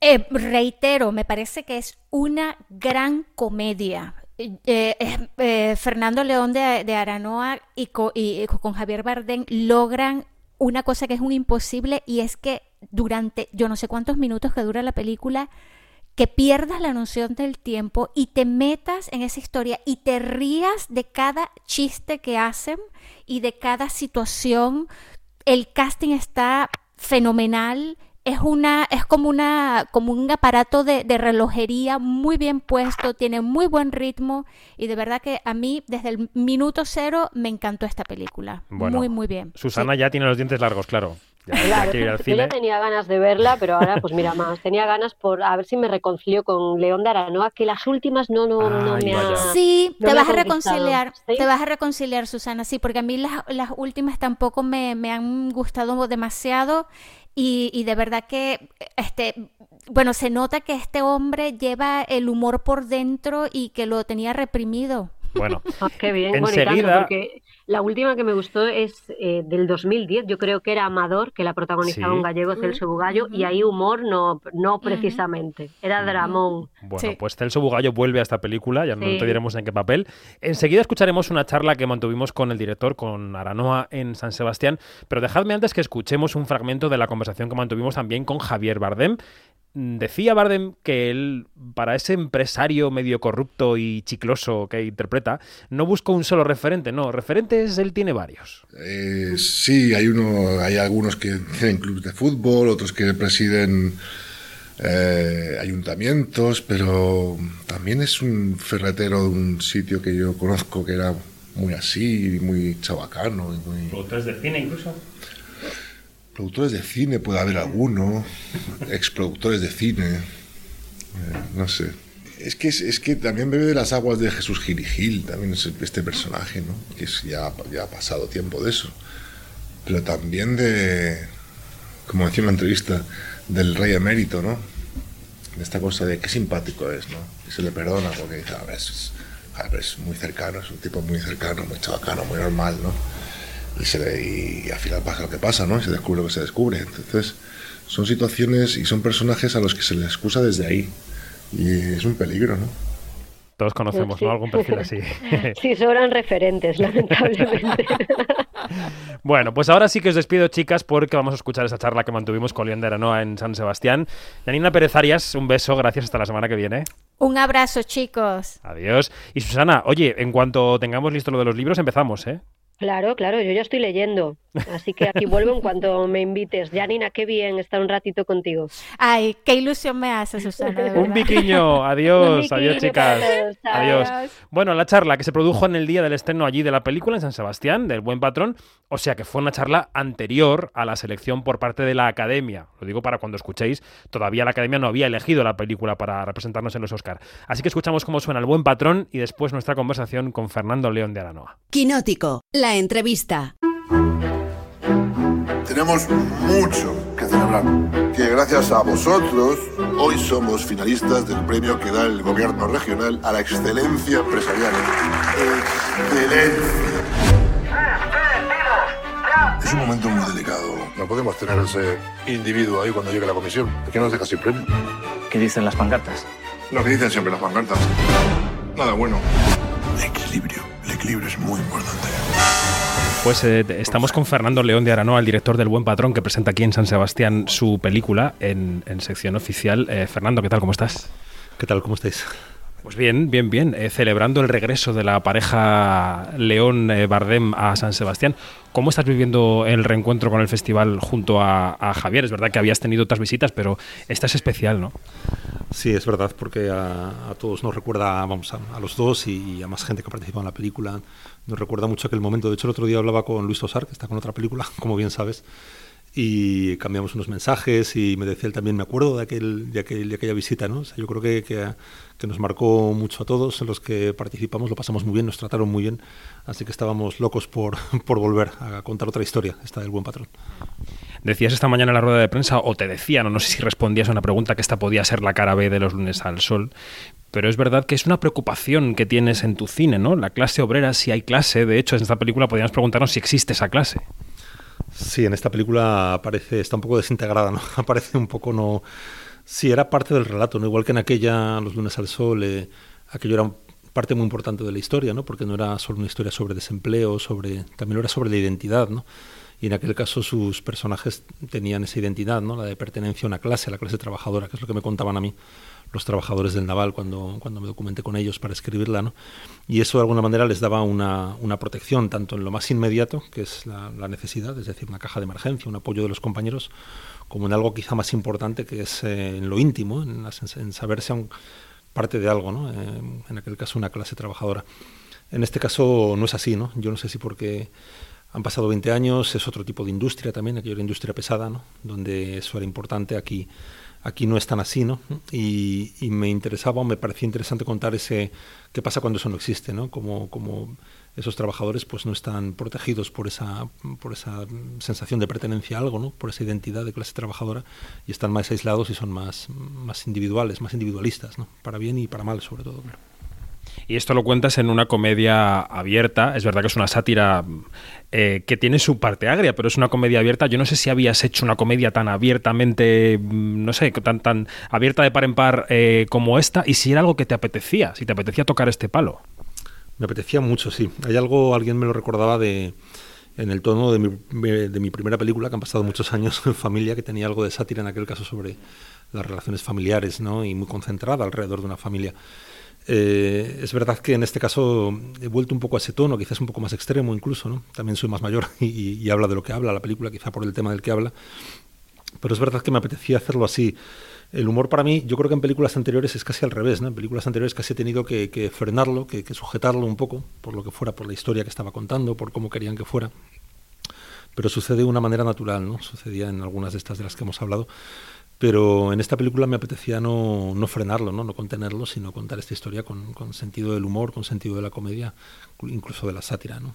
Eh, reitero, me parece que es una gran comedia. Eh, Fernando León de, de Aranoa y, co- y con Javier Bardem logran una cosa que es un imposible y es que durante yo no sé cuántos minutos que dura la película que pierdas la noción del tiempo y te metas en esa historia y te rías de cada chiste que hacen y de cada situación. El casting está fenomenal. Es una, es como una, como un aparato de, de relojería muy bien puesto, tiene muy buen ritmo y de verdad que a mí desde el minuto cero me encantó esta película. Bueno, muy, muy bien. Susana ya tiene los dientes largos, claro. Ya, ya Claro, quiere ir al yo cine. ya tenía ganas de verla, pero ahora pues mira más, tenía ganas por a ver si me reconcilio con León de Aranoa, que las últimas no, no, no Ay, me ha... Sí, no te me vas a reconciliar, ¿sí? te vas a reconciliar, Susana, sí, porque a mí las, las últimas tampoco me, me han gustado demasiado y, y de verdad que, este, bueno, se nota que este hombre lleva el humor por dentro y que lo tenía reprimido. Bueno, Ah, qué bien, Enseguida- porque la última que me gustó es eh, del 2010, yo creo que era Amador, que la protagonizaba Sí. un gallego, Celso Bugallo, y ahí humor no, no precisamente, era dramón. Bueno, Sí. pues Celso Bugallo vuelve a esta película, ya no Sí. te diremos en qué papel. Enseguida escucharemos una charla que mantuvimos con el director, con Aranoa, en San Sebastián, pero dejadme antes que escuchemos un fragmento de la conversación que mantuvimos también con Javier Bardem. Decía Bardem que él, para ese empresario medio corrupto y chicloso que interpreta, no busca un solo referente, no, referentes él tiene varios. Eh, sí, hay uno, hay algunos que tienen clubes de fútbol, otros que presiden eh, ayuntamientos, pero también es un ferretero de un sitio que yo conozco que era muy así, muy chabacano, y muy ¿Productores de cine incluso? Productores de cine puede haber alguno, exproductores de cine, eh, no sé. Es que, es, es que también bebe de las aguas de Jesús Gil y Gil, también es este personaje, ¿no? Que es- ya, ya ha pasado tiempo de eso. Pero también de, como decía en una entrevista, del rey emérito, ¿no? De esta cosa de qué simpático es, ¿no? Que se le perdona porque dice, a ver, es, a ver, es muy cercano, es un tipo muy cercano, muy chabacano, muy normal, ¿no? Y, se le- y al final pasa lo que pasa, ¿no? Y se descubre lo que se descubre. Entonces, son situaciones y son personajes a los que se les excusa desde ahí. Y es un peligro, ¿no? Todos conocemos, Sí. ¿no? Algún perfil así. Sí, sobran referentes, lamentablemente. Bueno, pues ahora sí que os despido, chicas, porque vamos a escuchar esa charla que mantuvimos con León de Aranoa en San Sebastián. Janina Pérez Arias, un beso, gracias, hasta la semana que viene. Un abrazo, chicos. Adiós. Y Susana, oye, en cuanto tengamos listo lo de los libros, empezamos, ¿eh? Claro, claro, yo ya estoy leyendo. Así que aquí vuelvo en cuanto me invites. Janina, qué bien estar un ratito contigo. Ay, qué ilusión me hace, Susana. un biquiño. Adiós, adiós, chicas. Adiós. Bueno, la charla que se produjo en el día del estreno allí de la película en San Sebastián, del Buen Patrón, o sea que fue una charla anterior a la selección por parte de la Academia. Lo digo para cuando escuchéis, todavía la Academia no había elegido la película para representarnos en los Oscar. Así que escuchamos cómo suena el Buen Patrón y después nuestra conversación con Fernando León de Aranoa. Quinótico, la entrevista. Tenemos mucho que celebrar, que gracias a vosotros hoy somos finalistas del premio que da el gobierno regional a la excelencia empresarial. Excelencia. Es un momento muy delicado. No podemos tener ese individuo ahí cuando llegue la comisión. ¿Por qué nos deja sin premio? ¿Qué dicen las pancartas? Lo que dicen siempre las pancartas. Nada bueno. El equilibrio. El equilibrio es muy importante. Pues eh, estamos con Fernando León de Aranoa, el director del Buen Patrón, que presenta aquí en San Sebastián su película en, sección oficial. Eh, Fernando, ¿qué tal? ¿Cómo estás? ¿Qué tal? ¿Cómo estáis? Pues bien, bien, bien. Eh, celebrando el regreso de la pareja León Bardem a San Sebastián. ¿Cómo estás viviendo el reencuentro con el festival junto a, Javier? Es verdad que habías tenido otras visitas, pero esta es especial, ¿no? Sí, es verdad, porque a, todos nos recuerda, vamos, a, los dos y, a más gente que ha participado en la película, nos recuerda mucho aquel momento. De hecho, el otro día hablaba con Luis Tosar, que está con otra película, como bien sabes, y cambiamos unos mensajes y me decía él también, me acuerdo de, aquel, de, aquel, aquella visita, ¿no? yo creo que, que, nos marcó mucho a todos, los que participamos, lo pasamos muy bien, nos trataron muy bien, así que estábamos locos por, por volver a contar otra historia, esta del buen patrón. Decías esta mañana en la rueda de prensa, o te decían, o no sé si respondías a una pregunta, que esta podía ser la cara B de los lunes al sol, pero es verdad que es una preocupación que tienes en tu cine, ¿no? La clase obrera, si hay clase, de hecho en esta película podríamos preguntarnos si existe esa clase. Sí, en esta película aparece, está un poco desintegrada, ¿no? Aparece un poco, no... Sí, era parte del relato, ¿no? Igual que en aquella, Los lunes al sol, eh, aquello era parte muy importante de la historia, ¿no? Porque no era solo una historia sobre desempleo, sobre también era sobre la identidad, ¿no? Y en aquel caso sus personajes tenían esa identidad, ¿no? La de pertenencia a una clase, a la clase trabajadora, que es lo que me contaban a mí los trabajadores del naval cuando, cuando me documenté con ellos para escribirla, ¿no? Y eso de alguna manera les daba una, una protección tanto en lo más inmediato, que es la, necesidad, es decir, una caja de emergencia, un apoyo de los compañeros, como en algo quizá más importante, que es eh, en lo íntimo, en, en saberse un, parte de algo, ¿no? Eh, en aquel caso una clase trabajadora. En este caso no es así, ¿no? Yo no sé si porque han pasado 20 años, es otro tipo de industria también, aquello industria pesada, ¿no? Donde eso era importante, aquí aquí no es tan así, ¿no? Y, me interesaba, o me parecía interesante contar ese qué pasa cuando eso no existe, ¿no? Como, como esos trabajadores pues no están protegidos por esa, por esa sensación de pertenencia a algo, ¿no? Por esa identidad de clase trabajadora y están más aislados y son más, más individuales, más individualistas, ¿no? Para bien y para mal, sobre todo. Y esto lo cuentas en una comedia abierta. Es verdad que es una sátira eh, que tiene su parte agria, pero es una comedia abierta. Yo no sé si habías hecho una comedia tan abiertamente, mm, no sé, tan, tan abierta de par en par eh, como esta, y si era algo que te apetecía, si te apetecía tocar este palo. Me apetecía mucho, sí. Hay algo, alguien me lo recordaba de en el tono de mi, de mi primera película, que han pasado muchos años en familia, que tenía algo de sátira en aquel caso sobre las relaciones familiares, ¿no? Y muy concentrada alrededor de una familia. Eh, es verdad que en este caso he vuelto un poco a ese tono, quizás un poco más extremo incluso, ¿no? También soy más mayor y, habla de lo que habla la película, quizá por el tema del que habla. Pero es verdad que me apetecía hacerlo así. El humor para mí, yo creo que en películas anteriores es casi al revés. En películas anteriores casi he tenido que, frenarlo, que, que, sujetarlo un poco, por lo que fuera, por la historia que estaba contando, por cómo querían que fuera. Pero sucede de una manera natural, ¿no? Sucedía en algunas de estas de las que hemos hablado. Pero en esta película me apetecía no, no frenarlo, ¿no? no contenerlo, sino contar esta historia con, sentido del humor, con sentido de la comedia, incluso de la sátira. ¿no?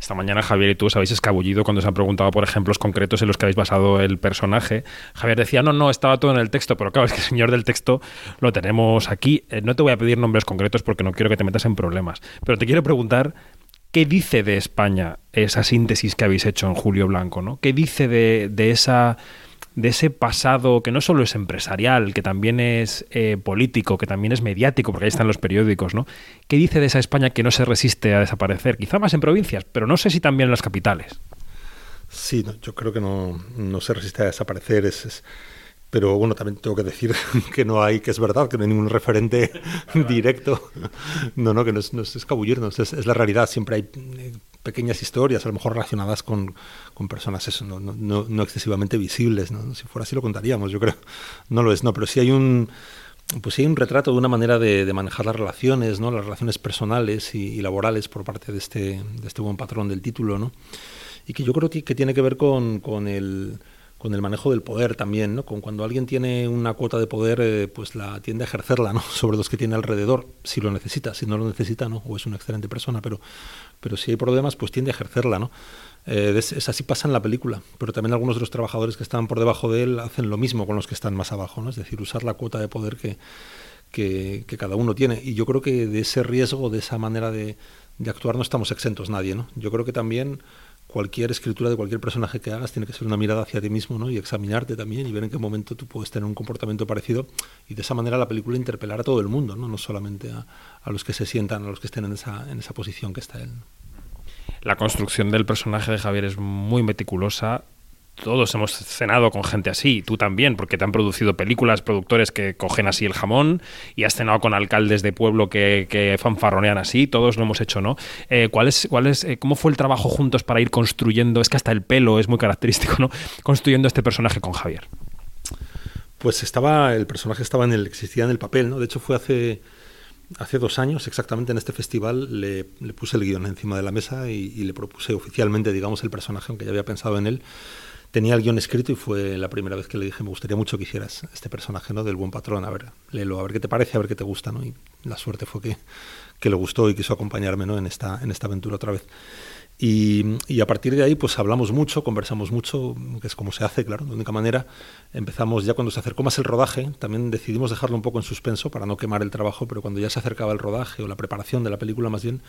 Esta mañana Javier y tú os habéis escabullido cuando se han preguntado por ejemplos concretos en los que habéis basado el personaje. Javier decía, no, no, estaba todo en el texto, pero claro, es que el señor del texto lo tenemos aquí. Eh, no te voy a pedir nombres concretos porque no quiero que te metas en problemas, pero te quiero preguntar ¿qué dice de España esa síntesis que habéis hecho en Julio Blanco? ¿no? ¿Qué dice de, de esa de ese pasado que no solo es empresarial, que también es eh, político, que también es mediático, porque ahí están los periódicos, ¿no? ¿Qué dice de esa España que no se resiste a desaparecer? Quizá más en provincias, pero no sé si también en las capitales. Sí, yo creo que no, no, se resiste a desaparecer. Es, pero bueno, también tengo que decir que no hay, que es verdad, que no hay ningún referente directo. No, no, que no es, no es escabullirnos, es, es, la realidad. Siempre hay eh, pequeñas historias, a lo mejor relacionadas con, con personas eso, no, no, no, excesivamente visibles. ¿no? Si fuera así lo contaríamos, yo creo. No lo es, no, pero sí hay un pues hay un retrato de una manera de, manejar las relaciones, ¿no? las relaciones personales y, laborales por parte de este, de este buen patrón del título, ¿no? y que yo creo que, que tiene que ver con, con el con el manejo del poder también, ¿no? Con cuando alguien tiene una cuota de poder, eh, pues la tiende a ejercerla, ¿no? Sobre los que tiene alrededor, si lo necesita, si no lo necesita, ¿no? O es una excelente persona, pero, pero si hay problemas, pues tiende a ejercerla, ¿no? Eh, es, así pasa en la película, pero también algunos de los trabajadores que están por debajo de él hacen lo mismo con los que están más abajo, ¿no? Es decir, usar la cuota de poder que, que, cada uno tiene. Y yo creo que de ese riesgo, de esa manera de, de actuar, no estamos exentos nadie, ¿no? Yo creo que también cualquier escritura de cualquier personaje que hagas tiene que ser una mirada hacia ti mismo ¿no? y examinarte también y ver en qué momento tú puedes tener un comportamiento parecido y de esa manera la película interpelar a todo el mundo, no, no solamente a, a los que se sientan, a los que estén en esa, en esa posición que está él. La construcción del personaje de Javier es muy meticulosa, todos hemos cenado con gente así, tú también, porque te han producido películas, productores que cogen así el jamón, y has cenado con alcaldes de pueblo que, fanfarronean así, todos lo hemos hecho, ¿no? Eh, ¿cuál es, cuál es, eh, ¿Cómo fue el trabajo juntos para ir construyendo, es que hasta el pelo es muy característico, ¿no? Construyendo este personaje con Javier. Pues estaba, el personaje estaba en el, existía en el papel, ¿no? De hecho fue hace, hace dos años, exactamente en este festival, le, puse el guion encima de la mesa y, y le propuse oficialmente, digamos, el personaje, aunque ya había pensado en él tenía el guion escrito y fue la primera vez que le dije, me gustaría mucho que hicieras este personaje, ¿no? Del buen patrón, a ver, léelo, a ver qué te parece, a ver qué te gusta, ¿no? Y la suerte fue que, que le gustó y quiso acompañarme, ¿no? En esta, en esta aventura otra vez. Y, y, a partir de ahí, pues hablamos mucho, conversamos mucho, que es como se hace, claro, de única manera. Empezamos ya cuando se acercó más el rodaje, también decidimos dejarlo un poco en suspenso para no quemar el trabajo, pero cuando ya se acercaba el rodaje o la preparación de la película más bien,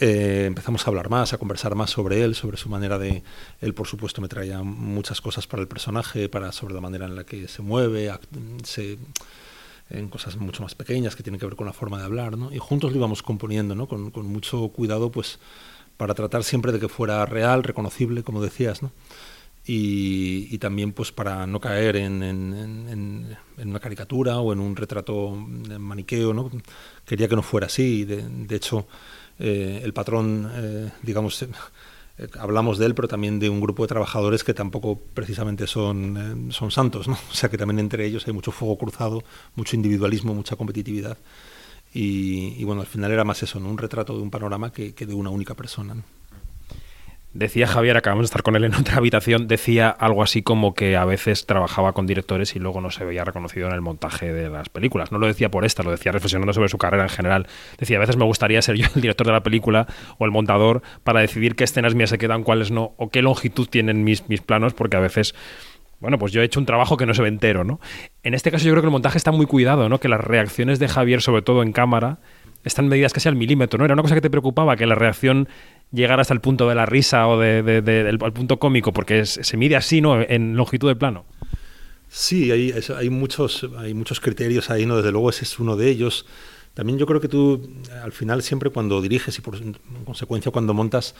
eh, empezamos a hablar más, a conversar más sobre él, sobre su manera de... Él, por supuesto, me traía muchas cosas para el personaje, para sobre la manera en la que se mueve, se, en cosas mucho más pequeñas que tienen que ver con la forma de hablar, ¿no? Y juntos lo íbamos componiendo, ¿no? Con, mucho cuidado, pues, para tratar siempre de que fuera real, reconocible, como decías, ¿no? Y, también pues para no caer en, una caricatura o en un retrato maniqueo, ¿no? Quería que no fuera así, de hecho eh, el patrón, eh, digamos, eh, hablamos de él, pero también de un grupo de trabajadores que tampoco precisamente son, son santos, ¿no? O sea que también entre ellos hay mucho fuego cruzado, mucho individualismo, mucha competitividad. Y, bueno, al final era más eso, ¿no? Un retrato de un panorama que, que de una única persona. Decía Javier, acabamos de estar con él en otra habitación, decía algo así como que a veces trabajaba con directores y luego no se veía reconocido en el montaje de las películas. No lo decía por esta, lo decía reflexionando sobre su carrera en general. Decía, a veces me gustaría ser yo el director de la película o el montador para decidir qué escenas mías se quedan, cuáles no, o qué longitud tienen mis, mis planos, porque a veces bueno, pues yo he hecho un trabajo que no se ve entero, ¿no? En este caso yo creo que el montaje está muy cuidado, ¿no? Que las reacciones de Javier, sobre todo en cámara, están medidas casi al milímetro, ¿no? Era una cosa que te preocupaba, que la reacción llegara hasta el punto de la risa o de, del punto cómico, porque se mide así, ¿no? En longitud de plano. Sí, hay, muchos, hay muchos criterios ahí, ¿no? Desde luego ese es uno de ellos. También yo creo que tú, al final, siempre cuando diriges y por consecuencia cuando montas,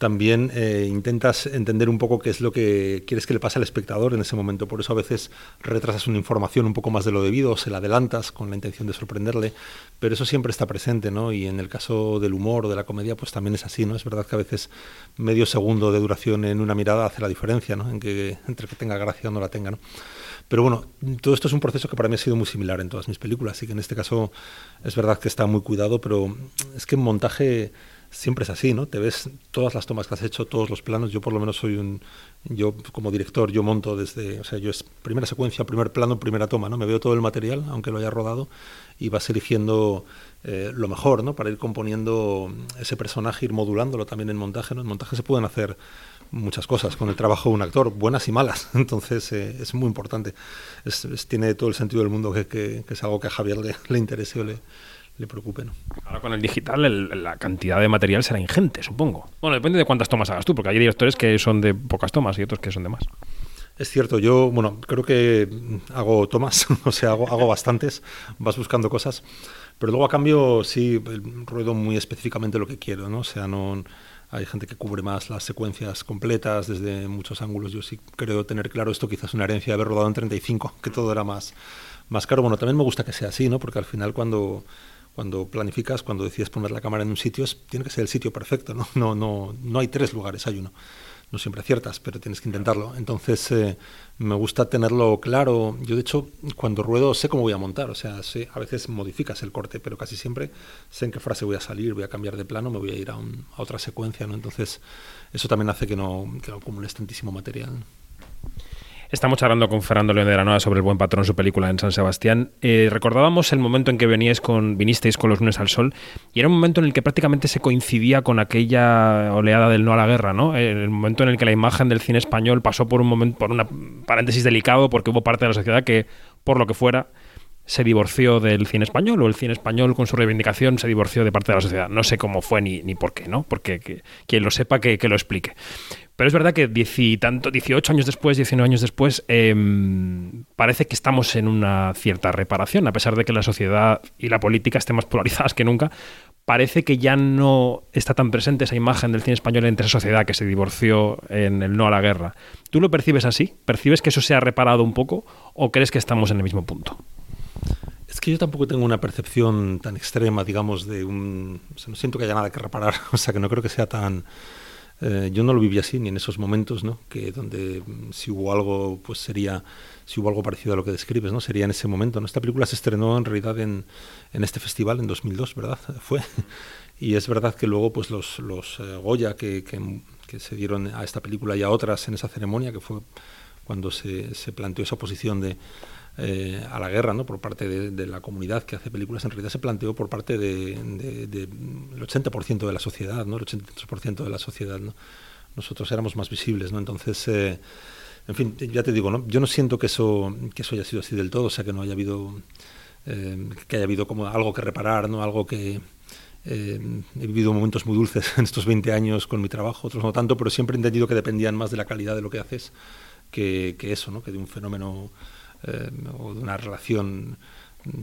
también eh, intentas entender un poco qué es lo que quieres que le pase al espectador en ese momento. Por eso a veces retrasas una información un poco más de lo debido, o se la adelantas con la intención de sorprenderle, pero eso siempre está presente, ¿no? Y en el caso del humor o de la comedia, pues también es así, ¿no? Es verdad que a veces medio segundo de duración en una mirada hace la diferencia, ¿no? En que, entre que tenga gracia o no la tenga, ¿no? Pero bueno, todo esto es un proceso que para mí ha sido muy similar en todas mis películas, así que en este caso es verdad que está muy cuidado, pero es que en montaje siempre es así, ¿no? Te ves todas las tomas que has hecho, todos los planos. Yo por lo menos soy un, yo como director, yo monto desde, o sea, yo es primera secuencia, primer plano, primera toma, ¿no? Me veo todo el material, aunque lo haya rodado, y vas eligiendo eh, lo mejor, ¿no? Para ir componiendo ese personaje, ir modulándolo también en montaje, ¿no? En montaje se pueden hacer muchas cosas con el trabajo de un actor, buenas y malas. Entonces eh, es muy importante. Es, tiene todo el sentido del mundo que, que, es algo que a Javier le, le interese o le, le preocupe. ¿no? Ahora con el digital la cantidad de material será ingente, supongo. Bueno, depende de cuántas tomas hagas tú, porque hay directores que son de pocas tomas y otros que son de más. Es cierto, yo, bueno, creo que hago tomas, o sea, hago, hago bastantes, vas buscando cosas, pero luego a cambio sí ruedo muy específicamente lo que quiero, ¿no? O sea, no hay gente que cubre más las secuencias completas desde muchos ángulos. Yo sí creo tener claro esto, quizás una herencia de haber rodado en 35, que todo era más, más caro. Bueno, también me gusta que sea así, ¿no? Porque al final cuando cuando planificas, cuando decides poner la cámara en un sitio, tiene que ser el sitio perfecto, ¿no? No, no, no hay tres lugares, hay uno. No siempre aciertas, pero tienes que intentarlo. Entonces, eh, me gusta tenerlo claro. Yo, de hecho, cuando ruedo sé cómo voy a montar. O sea, sé, a veces modificas el corte, pero casi siempre sé en qué frase voy a salir, voy a cambiar de plano, me voy a ir a, a otra secuencia. ¿no? Entonces, eso también hace que no, que no acumules tantísimo material. Estamos hablando con Fernando León de Granoa sobre el buen patrón, su película en San Sebastián. Eh, recordábamos el momento en que con, vinisteis con los lunes al sol y era un momento en el que prácticamente se coincidía con aquella oleada del no a la guerra, ¿no? El momento en el que la imagen del cine español pasó por un momento, por una paréntesis delicado, porque hubo parte de la sociedad que, por lo que fuera, se divorció del cine español o el cine español con su reivindicación se divorció de parte de la sociedad. No sé cómo fue ni, ni por qué, ¿no? Porque quien lo sepa que, que, lo explique. Pero es verdad que dieci, tanto, 18 años después, 19 años después, eh, parece que estamos en una cierta reparación, a pesar de que la sociedad y la política estén más polarizadas que nunca. Parece que ya no está tan presente esa imagen del cine español entre esa sociedad que se divorció en el no a la guerra. ¿Tú lo percibes así? ¿Percibes que eso se ha reparado un poco o crees que estamos en el mismo punto? Es que yo tampoco tengo una percepción tan extrema, digamos, de un... O sea, no siento que haya nada que reparar, o sea, que no creo que sea tan eh, yo no lo viví así, ni en esos momentos, ¿no? Que donde mm, si hubo algo, pues sería, si hubo algo parecido a lo que describes, ¿no? Sería en ese momento. Esta película se estrenó en realidad en, en este festival en 2002, ¿verdad? Fue. Y es verdad que luego, pues los, los eh, Goya que, que, que, se dieron a esta película y a otras en esa ceremonia, que fue cuando se, se planteó esa posición de eh, a la guerra ¿no? por parte de, la comunidad que hace películas, en realidad se planteó por parte del de, de, 80% de la sociedad, ¿no? el 83% de la sociedad. ¿no? Nosotros éramos más visibles, ¿no? entonces... Eh, en fin, ya te digo, ¿no? yo no siento que eso, que eso haya sido así del todo, o sea, que no haya habido, eh, que haya habido como algo que reparar, ¿no? algo que, he vivido momentos muy dulces en estos 20 años con mi trabajo, otros no tanto, pero siempre he entendido que dependían más de la calidad de lo que haces que, que eso, ¿no? que de un fenómeno eh, o de una relación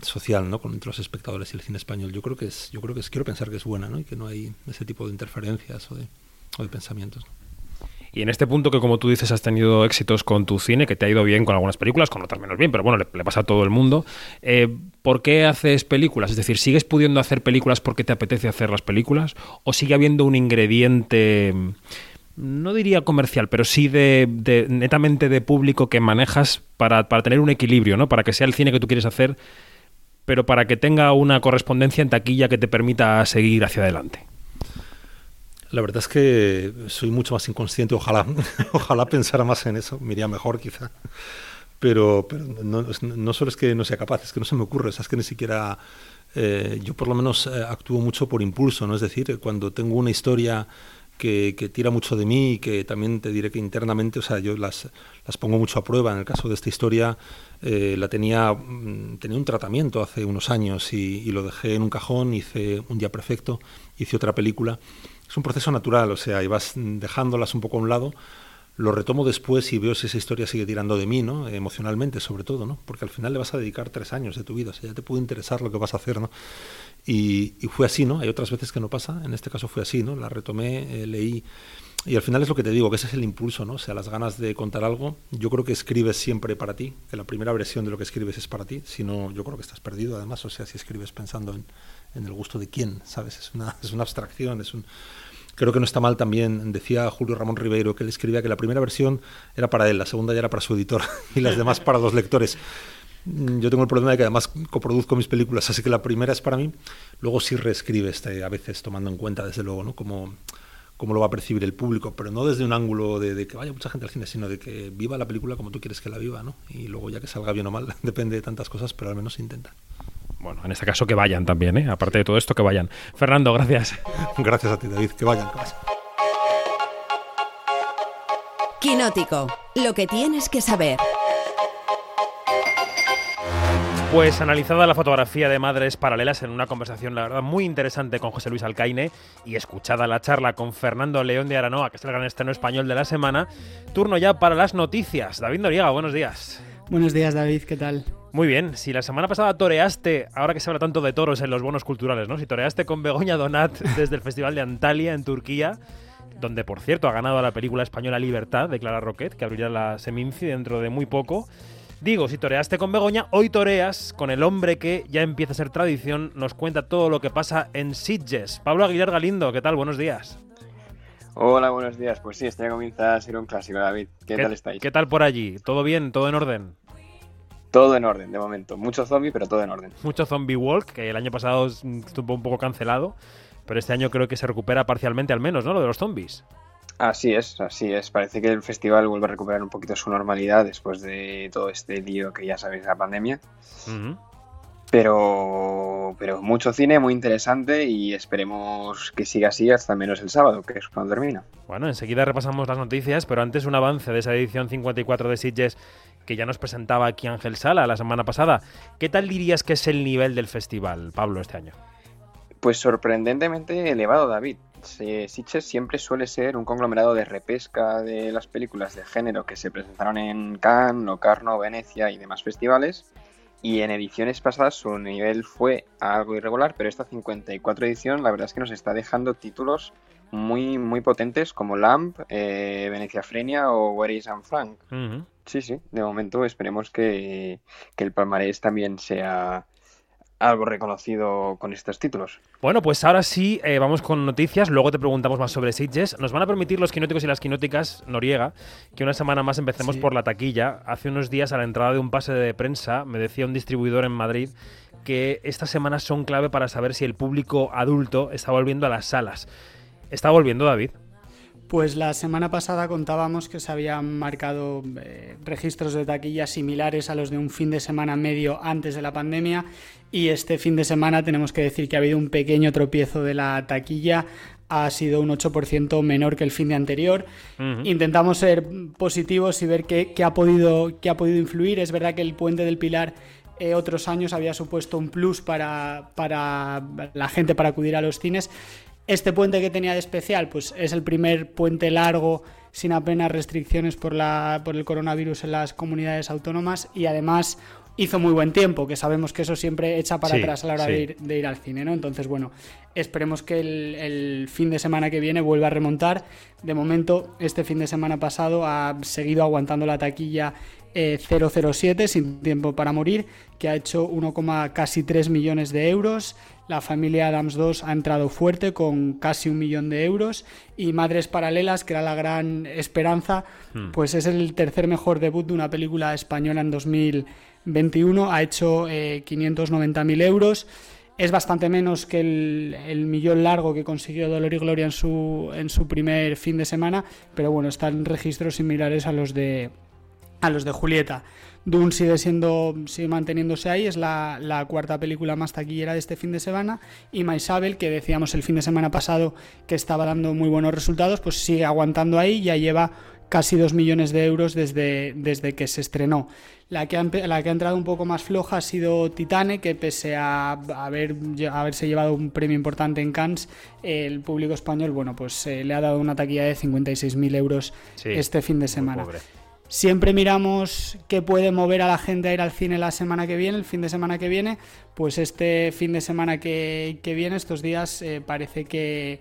social ¿no? con entre los espectadores y el cine español. Yo creo que es, yo creo que es, quiero pensar que es buena ¿no? y que no hay ese tipo de interferencias o de, o de pensamientos. Y en este punto que, como tú dices, has tenido éxitos con tu cine, que te ha ido bien con algunas películas, con otras menos bien, pero bueno, le, pasa a todo el mundo. Eh, ¿Por qué haces películas? Es decir, ¿sigues pudiendo hacer películas porque te apetece hacer las películas? ¿O sigue habiendo un ingrediente no diría comercial, pero sí de, netamente de público que manejas para, para, tener un equilibrio, ¿no? Para que sea el cine que tú quieres hacer, pero para que tenga una correspondencia en taquilla que te permita seguir hacia adelante. La verdad es que soy mucho más inconsciente, ojalá, ojalá pensara más en eso, me mejor quizá. Pero, pero no, solo es que no sea capaz, es que no se me ocurre, es que ni siquiera... Eh, yo por lo menos eh, actúo mucho por impulso, ¿no? Es decir, cuando tengo una historia que, tira mucho de mí y que también te diré que internamente, o sea, yo las, las pongo mucho a prueba. En el caso de esta historia, eh, la tenía, mm, tenía un tratamiento hace unos años y, y, lo dejé en un cajón, hice un día perfecto, hice otra película. Es un proceso natural, o sea, y vas dejándolas un poco a un lado, lo retomo después y veo si esa historia sigue tirando de mí, ¿no? Emocionalmente, sobre todo, ¿no? Porque al final le vas a dedicar tres años de tu vida, o sea, ya te puede interesar lo que vas a hacer, ¿no? Y, y, fue así, ¿no? Hay otras veces que no pasa, en este caso fue así, ¿no? La retomé, eh, leí. Y al final es lo que te digo, que ese es el impulso, ¿no? O sea, las ganas de contar algo. Yo creo que escribes siempre para ti, que la primera versión de lo que escribes es para ti. Si no, yo creo que estás perdido, además. O sea, si escribes pensando en, en el gusto de quién, ¿sabes? Es una, es una abstracción, es un. Creo que no está mal también, decía Julio Ramón Ribeiro, que él escribía que la primera versión era para él, la segunda ya era para su editor y las demás para los lectores. Mm, yo tengo el problema de que además coproduzco mis películas, así que la primera es para mí. Luego sí reescribe este, a veces tomando en cuenta, desde luego, ¿no? Cómo, cómo lo va a percibir el público, pero no desde un ángulo de, de, que vaya mucha gente al cine, sino de que viva la película como tú quieres que la viva, ¿no? Y luego ya que salga bien o mal, depende de tantas cosas, pero al menos intenta. Bueno, en este caso que vayan también, ¿eh? Aparte de todo esto, que vayan. Fernando, gracias. Gracias a ti, David. Que vayan, que vayan. Quinótico, lo que tienes que saber. Pues analizada la fotografía de Madres Paralelas en una conversación, la verdad, muy interesante con José Luis Alcaine y escuchada la charla con Fernando León de Aranoa, que es el gran estreno español de la semana, turno ya para las noticias. David Noriega, buenos días. Buenos días, David, ¿qué tal? Muy bien, si la semana pasada toreaste, ahora que se habla tanto de toros en los bonos culturales, ¿no? Si toreaste con Begoña Donat desde el Festival de Antalya en Turquía, donde por cierto ha ganado la película española Libertad de Clara Roquet, que abrirá la Seminci dentro de muy poco. Digo, si toreaste con Begoña, hoy toreas con el hombre que ya empieza a ser tradición, nos cuenta todo lo que pasa en Sitges. Pablo Aguilar Galindo, ¿qué tal? Buenos días. Hola, buenos días. Pues sí, este ya comienza a ser un clásico, David. ¿Qué, tal estáis? ¿Qué tal por allí? ¿Todo bien? ¿Todo en orden? Todo en orden, de momento. Mucho zombie, pero todo en orden. Mucho zombie walk, que el año pasado estuvo un poco cancelado, pero este año creo que se recupera parcialmente al menos, ¿no? Lo de los zombies. Así es, así es. Parece que el festival vuelve a recuperar un poquito su normalidad después de todo este lío que ya sabéis, la pandemia. Pero, pero mucho cine, muy interesante y esperemos que siga así hasta menos el sábado, que es cuando termina. Bueno, enseguida repasamos las noticias, pero antes un avance de esa edición 54 de Sitges que ya nos presentaba aquí Ángel Sala la semana pasada. ¿Qué tal dirías que es el nivel del festival, Pablo, este año? Pues sorprendentemente elevado, David. Sitges siempre suele ser un conglomerado de repesca de las películas de género que se presentaron en Cannes, Locarno, Venecia y demás festivales y en ediciones pasadas su nivel fue algo irregular, pero esta 54 edición la verdad es que nos está dejando títulos muy muy potentes como Lamp, eh, Venecia Frenia o Where is Anne Frank. Sí, sí, de momento esperemos que, que el palmarés también sea algo reconocido con estos títulos. Bueno, pues ahora sí, eh, vamos con noticias. Luego te preguntamos más sobre Sitges. Nos van a permitir los quinóticos y las quinóticas, Noriega, que una semana más empecemos por la taquilla. Hace unos días, a la entrada de un pase de prensa, me decía un distribuidor en Madrid que estas semanas son clave para saber si el público adulto está volviendo a las salas. ¿Está volviendo, David? Pues la semana pasada contábamos que se habían marcado eh, registros de taquilla similares a los de un fin de semana medio antes de la pandemia y este fin de semana tenemos que decir que ha habido un pequeño tropiezo de la taquilla ha sido un 8% menor que el fin de anterior. Intentamos ser positivos y ver qué, ha podido, qué ha podido influir. Es verdad que el puente del Pilar eh, otros años había supuesto un plus para, para la gente para acudir a los cines este puente que tenía de especial, pues es el primer puente largo sin apenas restricciones por, la, por el coronavirus en las comunidades autónomas y además hizo muy buen tiempo, que sabemos que eso siempre echa para atrás a la hora de, ir, al cine, ¿no? Entonces, bueno, esperemos que el, fin de semana que viene vuelva a remontar. De momento, este fin de semana pasado ha seguido aguantando la taquilla 007, eh, sin tiempo para morir, que ha hecho 1, casi 3 millones de euros. La familia Adams 2 ha entrado fuerte con casi un millón de euros y Madres Paralelas, que era la gran esperanza, hmm. pues es el tercer mejor debut de una película española en 2021, ha hecho eh, 590.000 euros. Es bastante menos que el, millón largo que consiguió Dolor y Gloria en su, en su primer fin de semana, pero bueno, están registros similares a los de, a los de Julieta. Dune sigue siendo, sigue manteniéndose ahí, es la, cuarta película más taquillera de este fin de semana. Y Maisabel, que decíamos el fin de semana pasado que estaba dando muy buenos resultados, pues sigue aguantando ahí, ya lleva casi dos millones de euros desde, desde que se estrenó. La que, ha, la que ha entrado un poco más floja ha sido Titane, que pese a haber, haberse llevado un premio importante en Cannes, el público español, bueno, pues eh, le ha dado una taquilla de 56.000 euros este fin de semana. Siempre miramos qué puede mover a la gente a ir al cine la semana que viene, el fin de semana que viene. Pues este fin de semana que, viene, estos días, eh, parece que,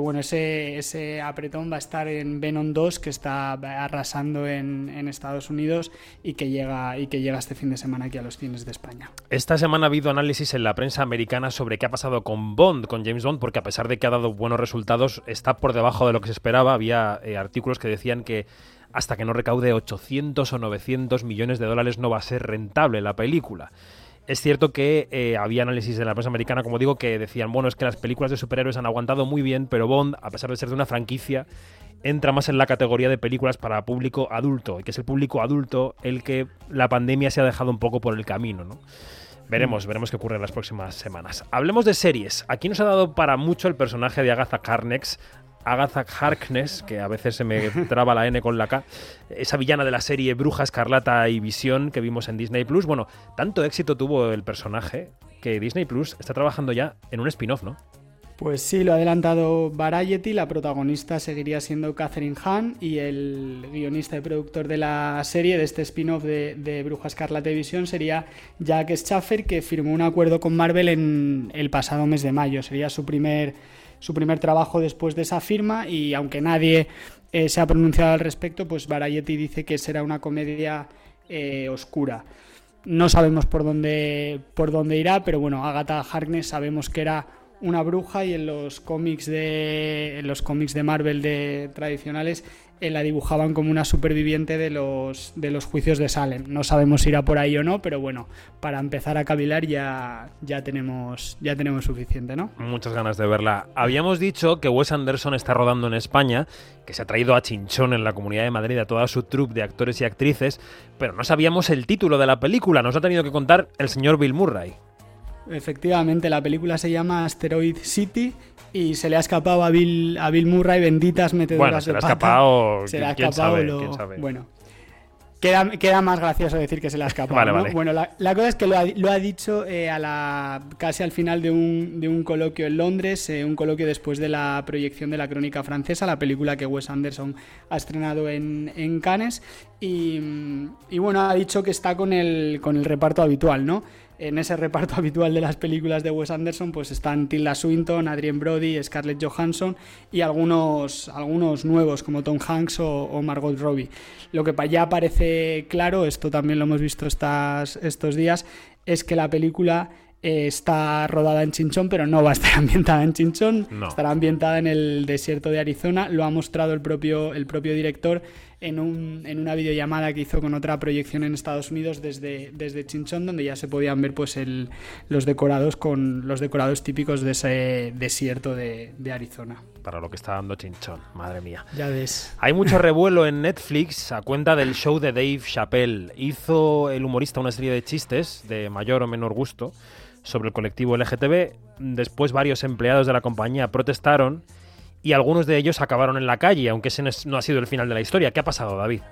bueno, ese, ese apretón va a estar en Venom 2, que está arrasando en, Estados Unidos y que, llega, y que llega este fin de semana aquí a los cines de España. Esta semana ha habido análisis en la prensa americana sobre qué ha pasado con Bond, con James Bond, porque a pesar de que ha dado buenos resultados, está por debajo de lo que se esperaba. Había eh, artículos que decían que hasta que no recaude 800 o 900 millones de dólares no va a ser rentable la película. Es cierto que eh, había análisis de la prensa americana, como digo, que decían, bueno, es que las películas de superhéroes han aguantado muy bien, pero Bond, a pesar de ser de una franquicia, entra más en la categoría de películas para público adulto, y que es el público adulto el que la pandemia se ha dejado un poco por el camino, ¿no? Veremos, mm. veremos qué ocurre en las próximas semanas. Hablemos de series. Aquí nos ha dado para mucho el personaje de Agatha Carnex, Agatha Harkness, que a veces se me traba la N con la K, esa villana de la serie Bruja Escarlata y Visión que vimos en Disney Plus. Bueno, tanto éxito tuvo el personaje que Disney Plus está trabajando ya en un spin-off, ¿no? Pues sí, lo ha adelantado Variety, la protagonista seguiría siendo Catherine Hahn y el guionista y productor de la serie, de este spin-off de, de, Bruja Escarlata y Visión, sería Jack Schaffer, que firmó un acuerdo con Marvel en el pasado mes de mayo. Sería su primer su primer trabajo después de esa firma y aunque nadie eh, se ha pronunciado al respecto, pues Variety dice que será una comedia eh, oscura. No sabemos por dónde, por dónde irá, pero bueno, Agatha Harkness sabemos que era una bruja y en los cómics de en los cómics de Marvel de tradicionales eh, la dibujaban como una superviviente de los de los juicios de Salem. No sabemos si irá por ahí o no, pero bueno, para empezar a cavilar ya ya tenemos ya tenemos suficiente, ¿no? Muchas ganas de verla. Habíamos dicho que Wes Anderson está rodando en España, que se ha traído a Chinchón en la Comunidad de Madrid a toda su troupe de actores y actrices, pero no sabíamos el título de la película, nos ha tenido que contar el señor Bill Murray. Efectivamente, la película se llama Asteroid City y se le ha escapado a Bill, a Bill Murray benditas metedoras bueno, se le ha escapado, se le ha escapado lo... bueno queda, queda, más gracioso decir que se le ha escapado vale, vale. bueno la, la, cosa es que lo ha, lo ha dicho eh, a la casi al final de un, de un coloquio en Londres eh, un coloquio después de la proyección de la crónica francesa la película que Wes Anderson ha estrenado en, en Cannes y, y bueno ha dicho que está con el, con el reparto habitual no en ese reparto habitual de las películas de Wes Anderson pues están Tilda Swinton, Adrien Brody, Scarlett Johansson y algunos, algunos nuevos como Tom Hanks o, o Margot Robbie. Lo que ya parece claro, esto también lo hemos visto estas, estos días, es que la película eh, está rodada en Chinchón, pero no va a estar ambientada en Chinchón, no. estará ambientada en el desierto de Arizona, lo ha mostrado el propio, el propio director en, un, en, una videollamada que hizo con otra proyección en Estados Unidos desde, desde Chinchón, donde ya se podían ver pues el, los decorados con los decorados típicos de ese desierto de, de, Arizona. Para lo que está dando Chinchón, madre mía. Ya ves. Hay mucho revuelo en Netflix a cuenta del show de Dave Chappelle. Hizo el humorista una serie de chistes de mayor o menor gusto sobre el colectivo LGTB. Después varios empleados de la compañía protestaron y algunos de ellos acabaron en la calle, aunque ese no ha sido el final de la historia. ¿Qué ha pasado, David?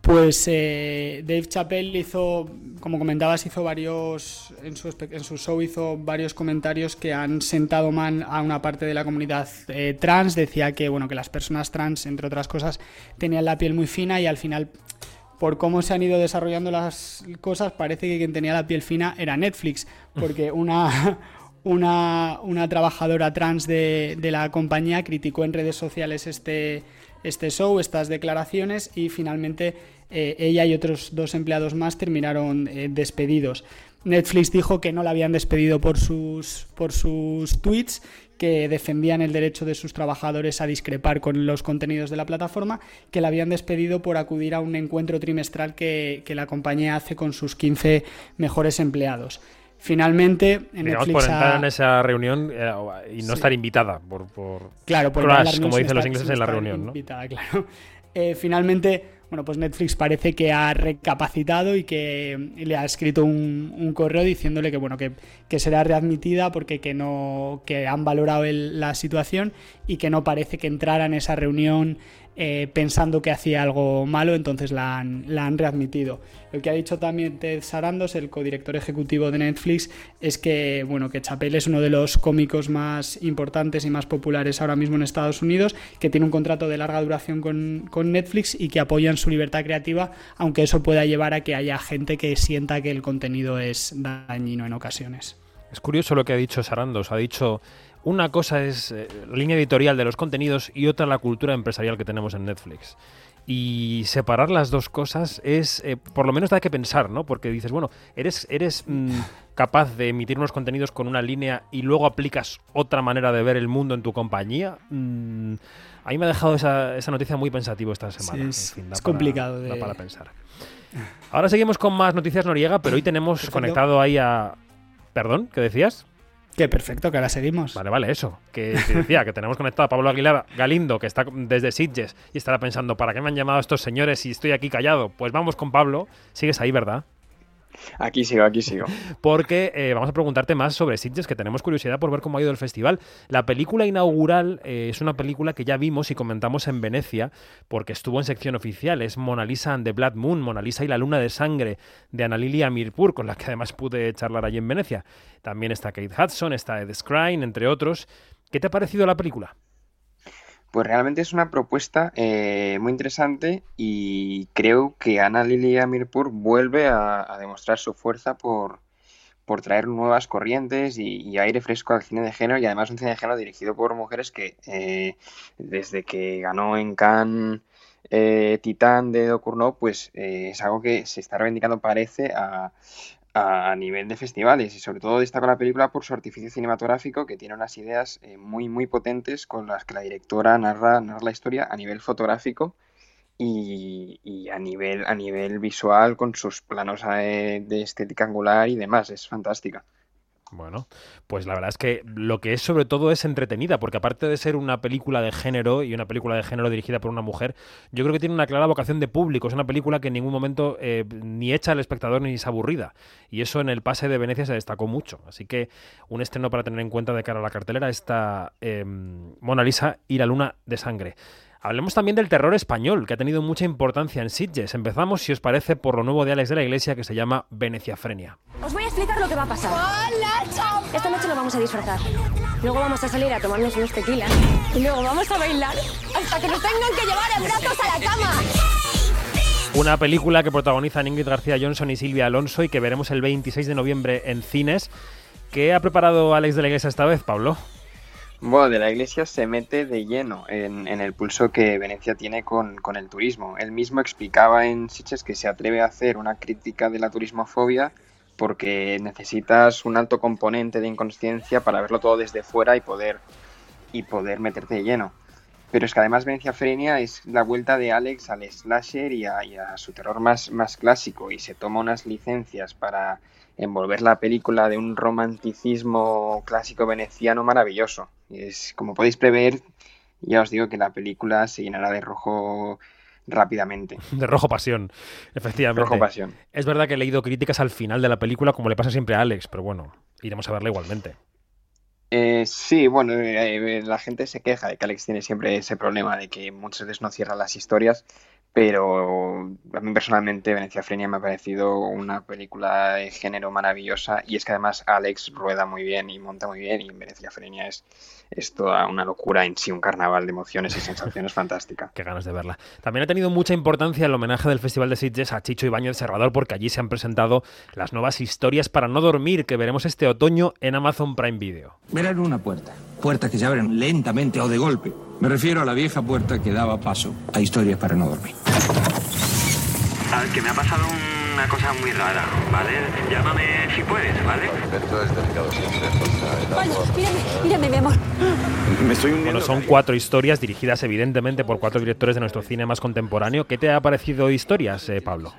Pues eh, Dave Chappelle hizo, como comentabas, hizo varios, en su, en su, show hizo varios comentarios que han sentado mal a una parte de la comunidad eh, trans. Decía que, bueno, que las personas trans, entre otras cosas, tenían la piel muy fina y al final por cómo se han ido desarrollando las cosas, parece que quien tenía la piel fina era Netflix, porque una, una, una trabajadora trans de, de, la compañía criticó en redes sociales este, este show, estas declaraciones, y finalmente eh, ella y otros dos empleados más terminaron eh, despedidos. Netflix dijo que no la habían despedido por sus, por sus tweets, que defendían el derecho de sus trabajadores a discrepar con los contenidos de la plataforma, que la habían despedido por acudir a un encuentro trimestral que, que la compañía hace con sus 15 mejores empleados. Finalmente, en Digamos, Netflix por entrar en esa reunión eh, y no Sí. estar invitada por, por Claro, por crush, como dicen los ingleses en la reunión, ¿no? invitada, claro. Eh, finalmente, bueno, pues Netflix parece que ha recapacitado y que le ha escrito un, correo diciéndole que bueno que, será readmitida porque que no que han valorado la situación y que no parece que entrara en esa reunión eh, pensando que hacía algo malo, entonces la han, la han readmitido. Lo que ha dicho también Ted Sarandos, el codirector ejecutivo de Netflix, es que bueno que Chappelle es uno de los cómicos más importantes y más populares ahora mismo en Estados Unidos, que tiene un contrato de larga duración con, con Netflix y que apoyan su libertad creativa, aunque eso pueda llevar a que haya gente que sienta que el contenido es dañino en ocasiones. Es curioso lo que ha dicho Sarandos. Ha dicho una cosa es eh, la línea editorial de los contenidos y otra la cultura empresarial que tenemos en Netflix. Y separar las dos cosas es, eh, por lo menos da que pensar, ¿no? Porque dices, bueno, eres, eres mm, capaz de emitir unos contenidos con una línea y luego aplicas otra manera de ver el mundo en tu compañía. Mm, a mí me ha dejado esa, esa noticia muy pensativo esta semana. Sí, es- En fin, es para- complicado da de- para pensar. Ahora seguimos con más noticias Noriega, pero hoy tenemos Perfecto. conectado ahí a... ¿Perdón? ¿Qué decías? Que perfecto, que ahora seguimos. Vale, vale, eso. Que te decía que tenemos conectado a Pablo Aguilar Galindo, que está desde Sitges, y estará pensando, ¿para qué me han llamado estos señores si estoy aquí callado? Pues vamos con Pablo. Sigues ahí, ¿verdad? Aquí sigo, aquí sigo. Porque eh, vamos a preguntarte más sobre Sitges, que tenemos curiosidad por ver cómo ha ido el festival. La película inaugural eh, es una película que ya vimos y comentamos en Venecia, porque estuvo en sección oficial. Es Mona Lisa and the Blood Moon, Mona Lisa y la Luna de Sangre, de Ana Lilia Mirpur, con la que además pude charlar allí en Venecia. También está Kate Hudson, está Ed Skrein, entre otros. ¿Qué te ha parecido la película? Pues realmente es una propuesta eh, muy interesante y creo que Ana Lilia Mirpur vuelve a, demostrar su fuerza por, por traer nuevas corrientes y, aire fresco al cine de género y además un cine de género dirigido por mujeres que eh, desde que ganó en Cannes eh, Titán de Docurno, pues eh, es algo que se está reivindicando, parece, a, a nivel de festivales y sobre todo destaca la película por su artificio cinematográfico que tiene unas ideas eh, muy muy potentes con las que la directora narra, narra la historia a nivel fotográfico y, y, a nivel a nivel visual con sus planos de estética angular y demás. Es fantástica bueno, pues la verdad es que lo que es sobre todo es entretenida, porque aparte de ser una película de género y una película de género dirigida por una mujer, yo creo que tiene una clara vocación de público. Es una película que en ningún momento eh, ni echa al espectador ni es aburrida. Y eso en el pase de Venecia se destacó mucho. Así que un estreno para tener en cuenta de cara a la cartelera está eh, Mona Lisa y la luna de sangre. Hablemos también del terror español, que ha tenido mucha importancia en Sitges. Empezamos, si os parece, por lo nuevo de Alex de la Iglesia, que se llama Veneciafrenia. Os voy a explicar lo que va a pasar. Esta noche lo vamos a disfrazar. Luego vamos a salir a tomarnos unos tequilas. Y luego vamos a bailar hasta que nos tengan que llevar en brazos a la cama. Una película que protagonizan Ingrid García Johnson y Silvia Alonso y que veremos el 26 de noviembre en cines. ¿Qué ha preparado Alex de la Iglesia esta vez, Pablo? Bueno, de la Iglesia se mete de lleno en, el pulso que Venecia tiene con, el turismo. Él mismo explicaba en Siches que se atreve a hacer una crítica de la turismofobia porque necesitas un alto componente de inconsciencia para verlo todo desde fuera y poder, y poder meterte de lleno. Pero es que además Venecia Frenia es la vuelta de Alex al slasher y a, y a su terror más, más clásico y se toma unas licencias para envolver la película de un romanticismo clásico veneciano maravilloso. Es, como podéis prever, ya os digo que la película se llenará de rojo rápidamente. De rojo pasión, efectivamente. Rojo pasión. Es verdad que he leído críticas al final de la película, como le pasa siempre a Alex, pero bueno, iremos a verla igualmente. Eh, sí, bueno, eh, la gente se queja de que Alex tiene siempre ese problema de que muchas veces no cierra las historias, pero a mí personalmente Venecia Frenia me ha parecido una película de género maravillosa y es que además Alex rueda muy bien y monta muy bien y Venecia Frenia es, es toda una locura en sí, un carnaval de emociones y sensaciones fantástica. Qué ganas de verla. También ha tenido mucha importancia el homenaje del Festival de Sitges a Chicho Ibañez Serrador porque allí se han presentado las nuevas historias para no dormir que veremos este otoño en Amazon Prime Video. Verán una puerta, puertas que se abren lentamente o de golpe me refiero a la vieja puerta que daba paso a historias para no dormir. Sabes que me ha pasado una cosa muy rara, ¿vale? Llámame si puedes, ¿vale? Esto es delicado siempre, Vaya, mírame, mírame, mi amor. Me estoy. Bueno, son cuatro historias dirigidas evidentemente por cuatro directores de nuestro cine más contemporáneo. ¿Qué te ha parecido historias, eh, Pablo?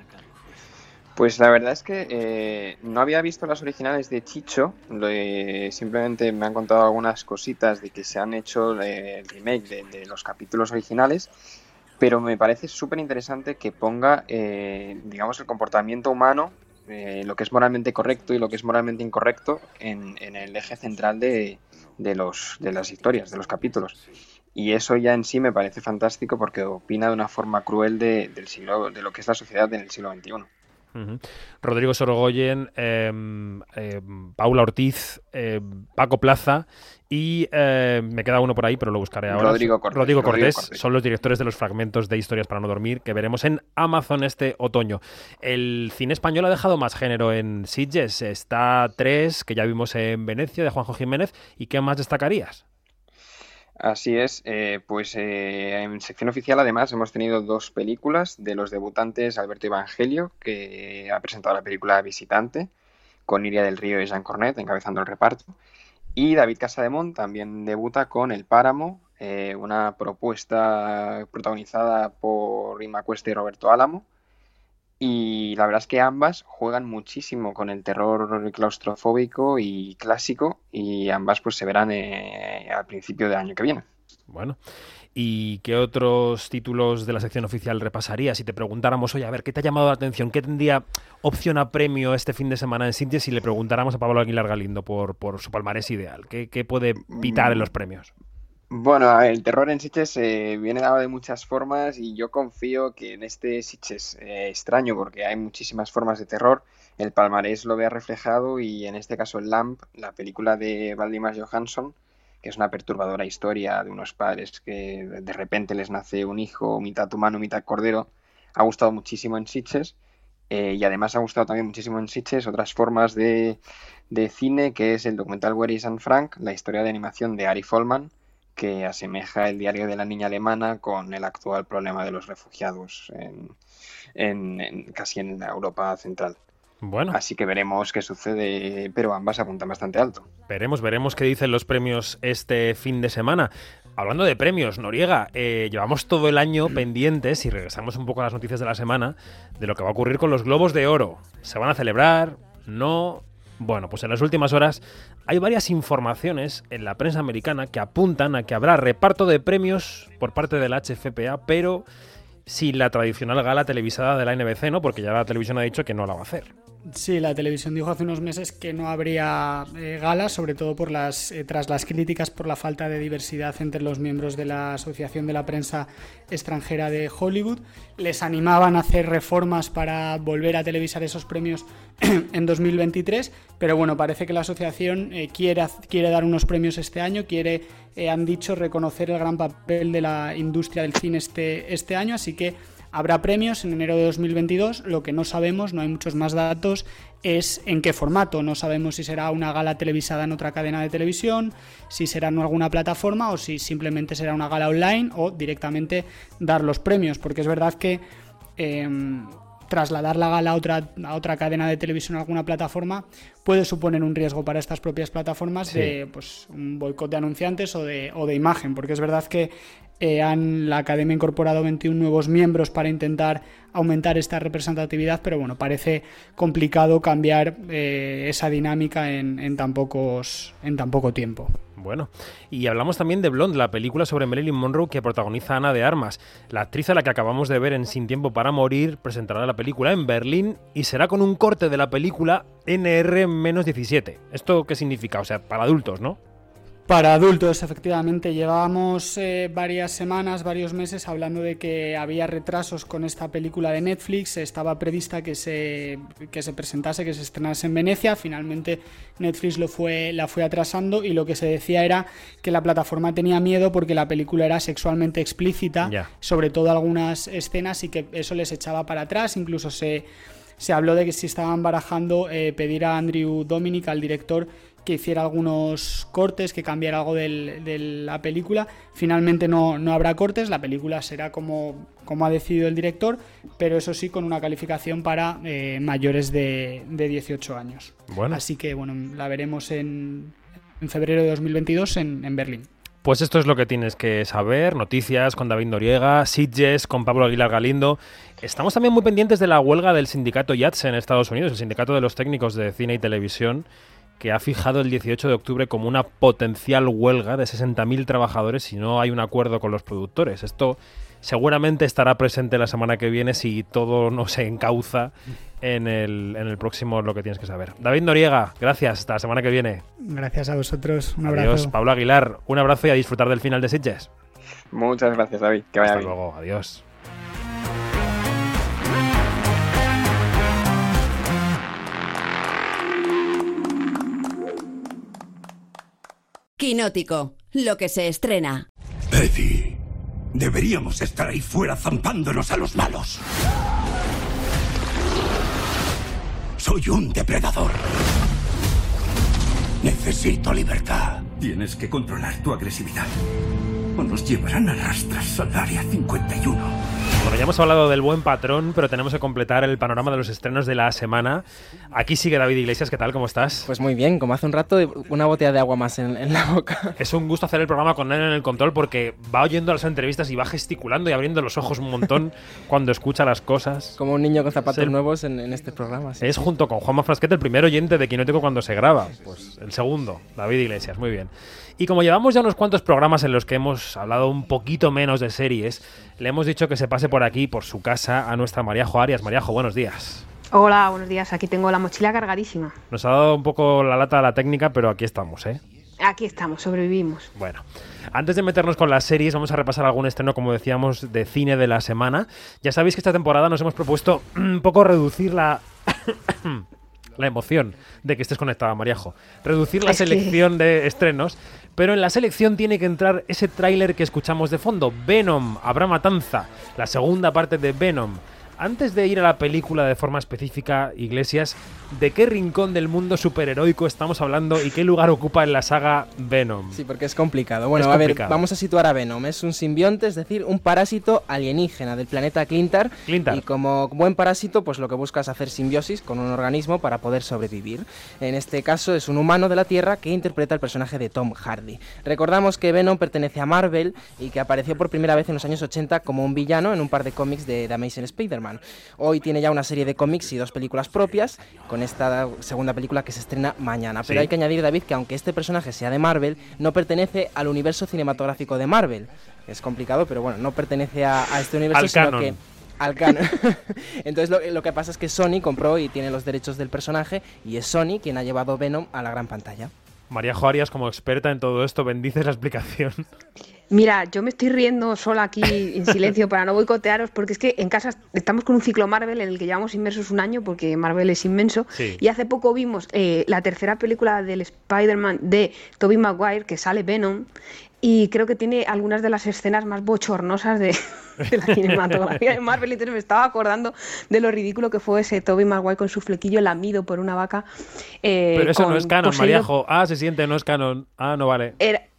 Pues la verdad es que eh, no había visto las originales de Chicho, simplemente me han contado algunas cositas de que se han hecho eh, el remake de, los capítulos originales, pero me parece súper interesante que ponga, eh, digamos, el comportamiento humano, lo que es moralmente correcto y lo que es moralmente incorrecto en, el eje central de, los, de las historias, de los capítulos. Y eso ya en sí me parece fantástico porque opina de una forma cruel de, del siglo, de lo que es la sociedad en el siglo XXI. Rodrigo Sorogoyen, em, em, Paula Ortiz, em, Paco Plaza y me queda uno por ahí, pero lo buscaré ahora. Rodrigo Cortés. son los directores de los fragmentos de Historias para no dormir que veremos en Amazon este otoño. El cine español ha dejado más género en Sitges. Está tres, que ya vimos en Venecia, de Juanjo Jiménez. ¿Y qué más destacarías? Así es, eh, pues eh, en sección oficial además hemos tenido dos películas de los debutantes Alberto Evangelio, que ha presentado la película Visitante, con Iria del Río y Jean Cornet encabezando el reparto, y David Casademont también debuta con El Páramo, eh, una propuesta protagonizada por Rima Cuesta y Roberto Álamo, y la verdad es que ambas juegan muchísimo con el terror claustrofóbico y clásico y ambas pues se verán eh, al principio del año que viene. Bueno, ¿y qué otros títulos de la sección oficial repasaría? Si te preguntáramos, oye, a ver, ¿qué te ha llamado la atención? ¿Qué tendría opción a premio este fin de semana en Sitges si le preguntáramos a Pablo Aguilar Galindo por, por su palmarés ideal? ¿Qué, ¿Qué, puede pitar en los premios? Bueno, el terror en Sitges eh, viene dado de muchas formas y yo confío que en este Sitges eh, extraño, porque hay muchísimas formas de terror, el palmarés lo vea reflejado y en este caso Lamp, la película de Valdimar Johansson, que es una perturbadora historia de unos padres que de repente les nace un hijo mitad humano, mitad cordero, ha gustado muchísimo en Sitges eh, y además ha gustado también muchísimo en Sitges otras formas de, de cine, que es el documental Where is Anne Frank, la historia de animación de Ari Folman, que asemeja el diario de la niña alemana con el actual problema de los refugiados en, casi en la Europa central. Bueno. Así que veremos qué sucede, pero ambas apuntan bastante alto. Veremos, veremos qué dicen los premios este fin de semana. Hablando de premios, Noriega, eh, llevamos todo el año pendientes, y regresamos un poco a las noticias de la semana, de lo que va a ocurrir con los Globos de Oro. ¿Se van a celebrar? ¿No? Bueno, pues en las últimas horas hay varias informaciones en la prensa americana que apuntan a que habrá reparto de premios por parte del HFPA, pero sin la tradicional gala televisada de la NBC, ¿no? Porque ya la televisión ha dicho que no la va a hacer. Sí, la televisión dijo hace unos meses que no habría eh, gala, sobre todo por las, eh, tras las críticas por la falta de diversidad entre los miembros de la Asociación de la Prensa Extranjera de Hollywood. Les animaban a hacer reformas para volver a televisar esos premios en 2023, pero bueno, parece que la asociación eh, quiere, quiere dar unos premios este año, quiere, han dicho, reconocer el gran papel de la industria del cine este, este año, así que Habrá premios en enero de 2022, lo que no sabemos, no hay muchos más datos, es en qué formato. No sabemos si será una gala televisada en otra cadena de televisión, si será en alguna plataforma o si simplemente será una gala online o directamente dar los premios, porque es verdad que... Em, trasladar la gala a otra, a otra cadena de televisión a alguna plataforma puede suponer un riesgo para estas propias plataformas de pues, un boicot de anunciantes o de, o de imagen, porque es verdad que eh, han, la Academia ha incorporado 21 nuevos miembros para intentar aumentar esta representatividad, pero bueno, parece complicado cambiar eh, esa dinámica en, tan pocos, en tan poco tiempo. Bueno, y hablamos también de Blonde, la película sobre Marilyn Monroe que protagoniza Ana de Armas. La actriz a la que acabamos de ver en Sin Tiempo para Morir presentará la película en Berlín y será con un corte de la película NR-17. ¿Esto qué significa? O sea, para adultos, ¿no? Para adultos, efectivamente, llevábamos eh, varias semanas, varios meses hablando de que había retrasos con esta película de Netflix. Estaba prevista que se, que se presentase, que se estrenase en Venecia. Finalmente Netflix lo fue, la fue atrasando y lo que se decía era que la plataforma tenía miedo porque la película era sexualmente explícita, sobre todo algunas escenas, y que eso les echaba para atrás. Incluso se, se habló de que si estaban barajando eh, pedir a Andrew Dominic, al director, que hiciera algunos cortes, que cambiara algo de la película. Finalmente no, no, habrá cortes, la película será como, como ha decidido el director, pero eso sí con una calificación para eh, mayores de, de, 18 años. Bueno. Así que bueno, la veremos en, en febrero de 2022 en, en Berlín. Pues esto es lo que tienes que saber. Noticias con David Noriega, Sitges, con Pablo Aguilar Galindo. Estamos también muy pendientes de la huelga del sindicato YATS en Estados Unidos, el sindicato de los técnicos de cine y televisión, que ha fijado el 18 de octubre como una potencial huelga de 60.000 trabajadores si no hay un acuerdo con los productores. Esto seguramente estará presente la semana que viene si todo no se encauza en el, en el próximo Lo que tienes que saber. David Noriega, gracias. Hasta la semana que viene. Gracias a vosotros. Un abrazo. Adiós. Pablo Aguilar, un abrazo y a disfrutar del final de Sitges. Muchas gracias, David. Que vaya Hasta bien. luego. Adiós. Quinótico, lo que se estrena. Eddie, deberíamos estar ahí fuera zampándonos a los malos. Soy un depredador. Necesito libertad. Tienes que controlar tu agresividad. O nos llevarán a rastras al área 51. Bueno, ya hemos hablado del buen patrón, pero tenemos que completar el panorama de los estrenos de la semana. Aquí sigue David Iglesias, ¿qué tal? ¿Cómo estás? Pues muy bien, como hace un rato, una botella de agua más en, en, la boca. Es un gusto hacer el programa con él en el control porque va oyendo las entrevistas y va gesticulando y abriendo los ojos un montón cuando escucha las cosas. Como un niño con zapatos nuevos en, en, este programa. Sí. Es junto con Juanma Frasquete el primer oyente de Quinótico cuando se graba. Pues el segundo, David Iglesias, muy bien. Y como llevamos ya unos cuantos programas en los que hemos hablado un poquito menos de series, le hemos dicho que se pase por aquí, por su casa, a nuestra Mariajo Arias. Mariajo, buenos días. Hola, buenos días. Aquí tengo la mochila cargadísima. Nos ha dado un poco la lata a la técnica, pero aquí estamos, ¿eh? Aquí estamos, sobrevivimos. Bueno, antes de meternos con las series, vamos a repasar algún estreno, como decíamos, de cine de la semana. Ya sabéis que esta temporada nos hemos propuesto un poco reducir la... la emoción de que estés conectada, Mariajo. Reducir la es selección que... de estrenos, pero en la selección tiene que entrar ese tráiler que escuchamos de fondo, Venom, Habrá Matanza, la segunda parte de Venom. Antes de ir a la película de forma específica, Iglesias, ¿de qué rincón del mundo superheroico estamos hablando y qué lugar ocupa en la saga Venom? Sí, porque es complicado. Bueno, a ver, vamos a situar a Venom. Es un simbionte, es decir, un parásito alienígena del planeta Clintar. Clintar. Y como buen parásito, pues lo que busca es hacer simbiosis con un organismo para poder sobrevivir. En este caso es un humano de la Tierra que interpreta el personaje de Tom Hardy. Recordamos que Venom pertenece a Marvel y que apareció por primera vez en los años 80 como un villano en un par de cómics de The Amazing Spider-Man. Hoy tiene ya una serie de cómics y dos películas propias, con esta segunda película que se estrena mañana. Pero hay que añadir, David, que aunque este personaje sea de Marvel, no pertenece al universo cinematográfico de Marvel. Es complicado, pero bueno, no pertenece a, este universo, sino que al canon. Entonces lo, lo, que pasa es que Sony compró y tiene los derechos del personaje y es Sony quien ha llevado Venom a la gran pantalla. María Joarias, como experta en todo esto, bendices la explicación. Mira, yo me estoy riendo sola aquí en silencio para no boicotearos, porque es que en casa estamos con un ciclo Marvel en el que llevamos inmersos un año, porque Marvel es inmenso. Y hace poco vimos eh, la tercera película del Spider-Man de Tobey Maguire, que sale Venom, y creo que tiene algunas de las escenas más bochornosas de, la cinematografía de Marvel. Entonces me estaba acordando de lo ridículo que fue ese Tobey Maguire con su flequillo lamido por una vaca. Eh, Pero eso no es canon, Mariajo. Ah, se siente, no es canon. Ah, no vale.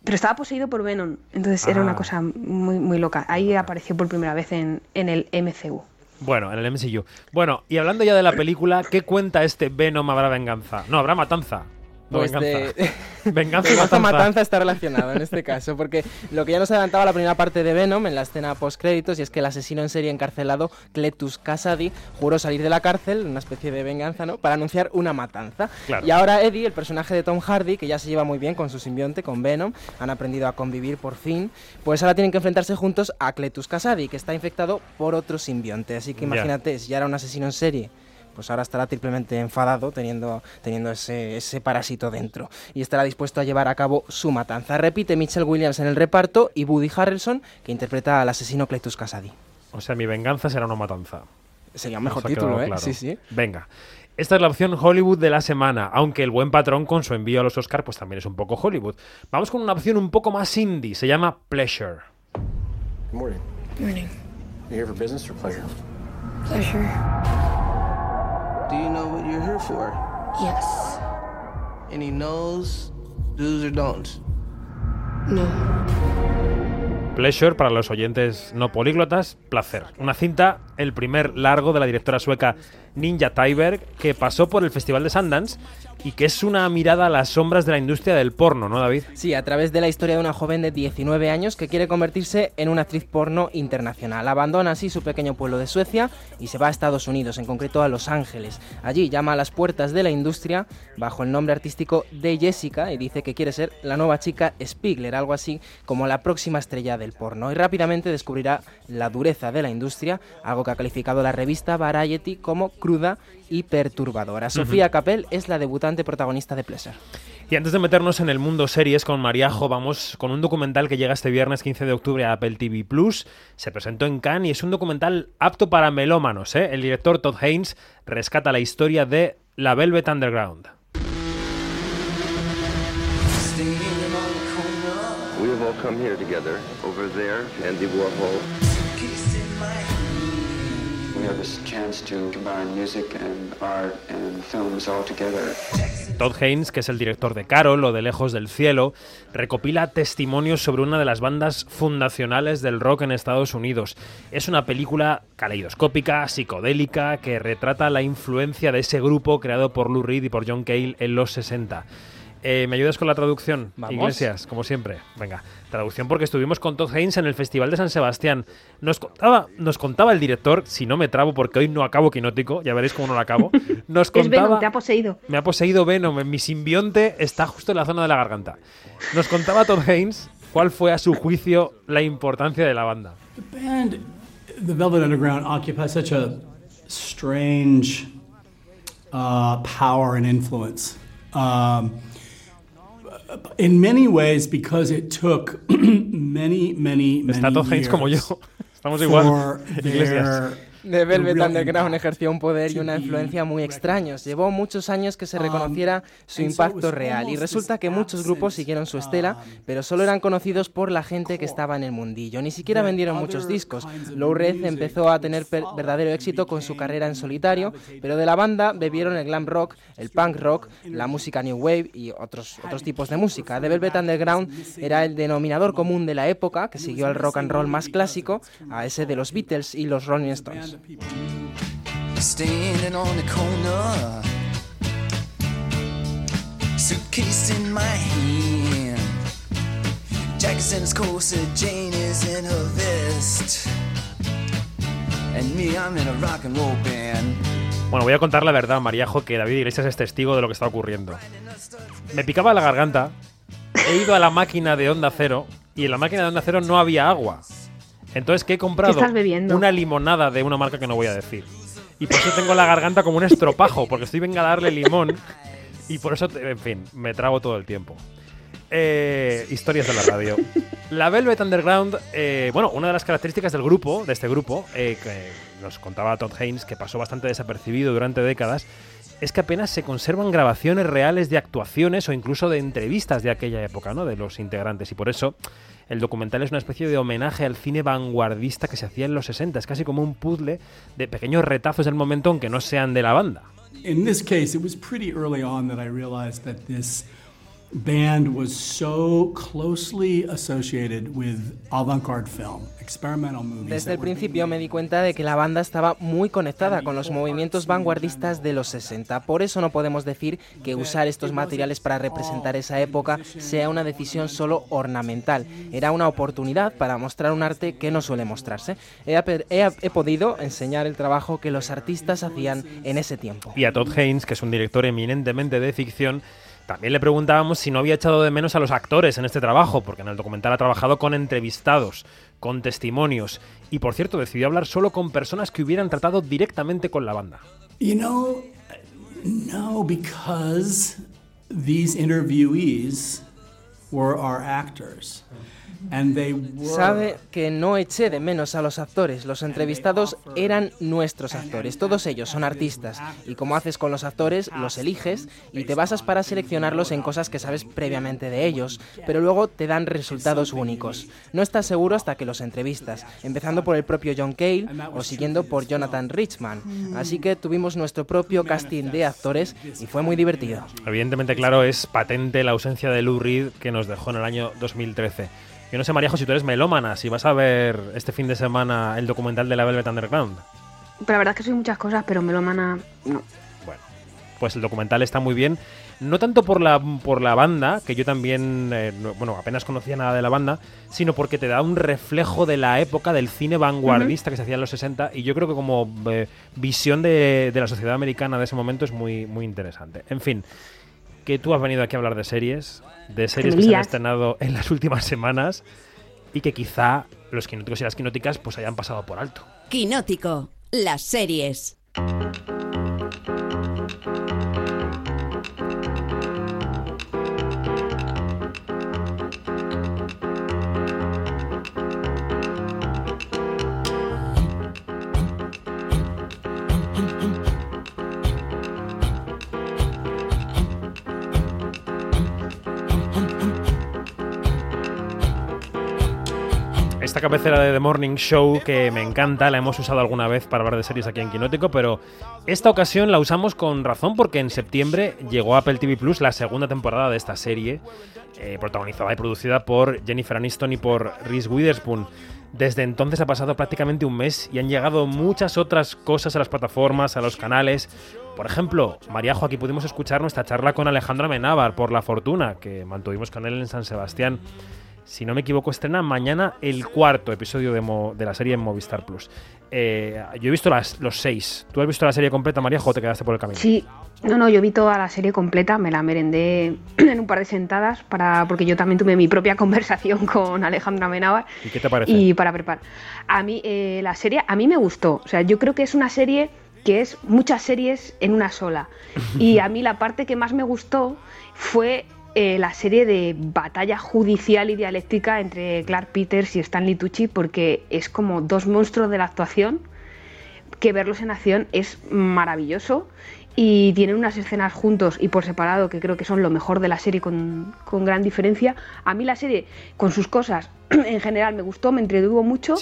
Pero estaba poseído por Venom. Entonces era una ah. cosa muy, muy loca. Ahí apareció por primera vez en, en el MCU. Bueno, en el MCU. Bueno, y hablando ya de la película, ¿qué cuenta este Venom habrá venganza? No, habrá matanza. Pues venganza. De... venganza, matanza. matanza. está relacionado en este caso, porque lo que ya nos adelantaba la primera parte de Venom en la escena post créditos y es que el asesino en serie encarcelado Cletus Kasady juró salir de la cárcel, una especie de venganza, ¿no? Para anunciar una matanza. Y ahora Eddie, el personaje de Tom Hardy, que ya se lleva muy bien con su simbionte, con Venom, han aprendido a convivir por fin, pues ahora tienen que enfrentarse juntos a Cletus Kasady, que está infectado por otro simbionte. Así que imagínate, si ya era un asesino en serie pues ahora estará triplemente enfadado teniendo, teniendo ese, ese parásito dentro y estará dispuesto a llevar a cabo su matanza. Repite Mitchell Williams en el reparto y Woody Harrelson, que interpreta al asesino Cletus Kasady. O sea, mi venganza será una matanza. Sería un mejor título, ¿eh? Sí, sí. Venga. Esta es la opción Hollywood de la semana, aunque el buen patrón con su envío a los Oscars pues también es un poco Hollywood. Vamos con una opción un poco más indie, se llama Pleasure. Good morning. morning. You here for business or pleasure? Pleasure. Do you know what you're here for? Yes. Any no's, do's or don'ts? No. Pleasure, para los oyentes no políglotas, placer. Una cinta, el primer largo de la directora sueca Ninja Tyberg, que pasó por el Festival de Sundance y que es una mirada a las sombras de la industria del porno, ¿no, David? Sí, a través de la historia de una joven de 19 años que quiere convertirse en una actriz porno internacional. Abandona así su pequeño pueblo de Suecia y se va a Estados Unidos, en concreto a Los Ángeles. Allí llama a las puertas de la industria bajo el nombre artístico de Jessica y dice que quiere ser la nueva chica Spiegler, algo así como la próxima estrella del porno. Y rápidamente descubrirá la dureza de la industria, algo que ha calificado la revista Variety como cruda y perturbadora. Sofía Capel es la debutante protagonista de Pleasure. Y antes de meternos en el mundo series con Mariajo, vamos con un documental que llega este viernes 15 de octubre a Apple TV Plus. Se presentó en Cannes y es un documental apto para melómanos. ¿eh? El director Todd Haynes rescata la historia de la Velvet Underground. We have all come here together. Over there, Andy Warhol. Todd Haynes, que es el director de Carol o de Lejos del Cielo, recopila testimonios sobre una de las bandas fundacionales del rock en Estados Unidos. Es una película caleidoscópica, psicodélica, que retrata la influencia de ese grupo creado por Lou Reed y por John Cale en los 60. Eh, ¿Me ayudas con la traducción? Iglesias, como siempre. Venga, traducción porque estuvimos con Todd Haynes en el Festival de San Sebastián. Nos contaba, nos contaba el director, si no me trabo porque hoy no acabo quinótico, ya veréis cómo no lo acabo. Nos contaba, es Venom, te ha poseído. Me ha poseído Venom, mi simbionte está justo en la zona de la garganta. Nos contaba Todd Haynes cuál fue a su juicio la importancia de la banda. The band, The Velvet Underground, occupies such a strange uh, power and influence. Um, in many ways because it took many, many, many Está Haynes como yo. Estamos igual. Their The Velvet Underground ejerció un poder y una influencia muy extraños. Llevó muchos años que se reconociera su impacto real y resulta que muchos grupos siguieron su estela, pero solo eran conocidos por la gente que estaba en el mundillo. Ni siquiera vendieron muchos discos. Low Red empezó a tener verdadero éxito con su carrera en solitario, pero de la banda bebieron el glam rock, el punk rock, la música new wave y otros, otros tipos de música. The Velvet Underground era el denominador común de la época que siguió al rock and roll más clásico, a ese de los Beatles y los Rolling Stones. Standing on the corner, suitcase in my hand. Jane is in her vest. And me, I'm in a rock and roll band. Bueno, voy a contar la verdad, Mariajo, que David Iglesias es testigo de lo que está ocurriendo. Me picaba la garganta, he ido a la máquina de Onda Cero y en la máquina de Onda Cero no había agua. Entonces, que he comprado una limonada de una marca que no voy a decir. Y por eso tengo la garganta como un estropajo, porque estoy venga a darle limón. Y por eso, en fin, me trago todo el tiempo. Eh, historias de la radio. La Velvet Underground, eh, bueno, una de las características del grupo, de este grupo, eh, que nos contaba Todd Haynes, que pasó bastante desapercibido durante décadas, es que apenas se conservan grabaciones reales de actuaciones o incluso de entrevistas de aquella época, ¿no? De los integrantes. Y por eso el documental es una especie de homenaje al cine vanguardista que se hacía en los 60. Es casi como un puzzle de pequeños retazos del momento aunque no sean de la banda. In this case, it was early on that I realized that this band was so closely associated with avant-garde film. Desde el principio me di cuenta de que la banda estaba muy conectada con los movimientos vanguardistas de los 60. Por eso no podemos decir que usar estos materiales para representar esa época sea una decisión solo ornamental. Era una oportunidad para mostrar un arte que no suele mostrarse. He, he podido enseñar el trabajo que los artistas hacían en ese tiempo. Y a Todd Haynes, que es un director eminentemente de ficción, también le preguntábamos si no había echado de menos a los actores en este trabajo, porque en el documental ha trabajado con entrevistados, con testimonios, y por cierto decidió hablar solo con personas que hubieran tratado directamente con la banda. You know, no, because these interviewees were our actors. Sabe que no eché de menos a los actores. Los entrevistados eran nuestros actores. Todos ellos son artistas. Y como haces con los actores, los eliges y te basas para seleccionarlos en cosas que sabes previamente de ellos, pero luego te dan resultados únicos. No estás seguro hasta que los entrevistas, empezando por el propio John Cale o siguiendo por Jonathan Richman. Así que tuvimos nuestro propio casting de actores y fue muy divertido. Evidentemente, claro, es patente la ausencia de Lou Reed que nos dejó en el año 2013. Yo no sé, María si tú eres melómana, si vas a ver este fin de semana el documental de la Velvet Underground. Pero la verdad es que soy muchas cosas, pero melómana no. Bueno, pues el documental está muy bien. No tanto por la, por la banda, que yo también, eh, bueno, apenas conocía nada de la banda, sino porque te da un reflejo de la época del cine vanguardista que se hacía en los 60 y yo creo que como eh, visión de, de, la sociedad americana de ese momento es muy, muy interesante. En fin, que tú has venido aquí a hablar de series, de series que se han estrenado en las últimas semanas y que quizá los quinóticos y las quinóticas pues hayan pasado por alto. Quinótico, las series. Esta cabecera de The Morning Show que me encanta, la hemos usado alguna vez para hablar de series aquí en Quinótico, pero esta ocasión la usamos con razón porque en septiembre llegó Apple TV Plus la segunda temporada de esta serie, eh, protagonizada y producida por Jennifer Aniston y por Reese Witherspoon. Desde entonces ha pasado prácticamente un mes y han llegado muchas otras cosas a las plataformas, a los canales. Por ejemplo, Mariajo, aquí pudimos escuchar nuestra charla con Alejandro Amenábar por La Fortuna, que mantuvimos con él en San Sebastián si no me equivoco, estrena mañana el cuarto episodio de, la serie en Movistar Plus. Eh, yo he visto las, los seis. ¿Tú has visto la serie completa, María, o te quedaste por el camino? Sí, no, no, yo vi toda la serie completa, me la merendé en un par de sentadas, para, porque yo también tuve mi propia conversación con Alejandra Amenábar. ¿Y qué te parece? Y para preparar. A mí, eh, la serie, a mí me gustó. O sea, yo creo que es una serie que es muchas series en una sola. Y a mí la parte que más me gustó fue eh, la serie de batalla judicial y dialéctica entre Clark Peters y Stanley Tucci porque es como dos monstruos de la actuación que verlos en acción es maravilloso y tienen unas escenas juntos y por separado que creo que son lo mejor de la serie con, con gran diferencia. A mí la serie, con sus cosas, en general me gustó, me entretuvo mucho.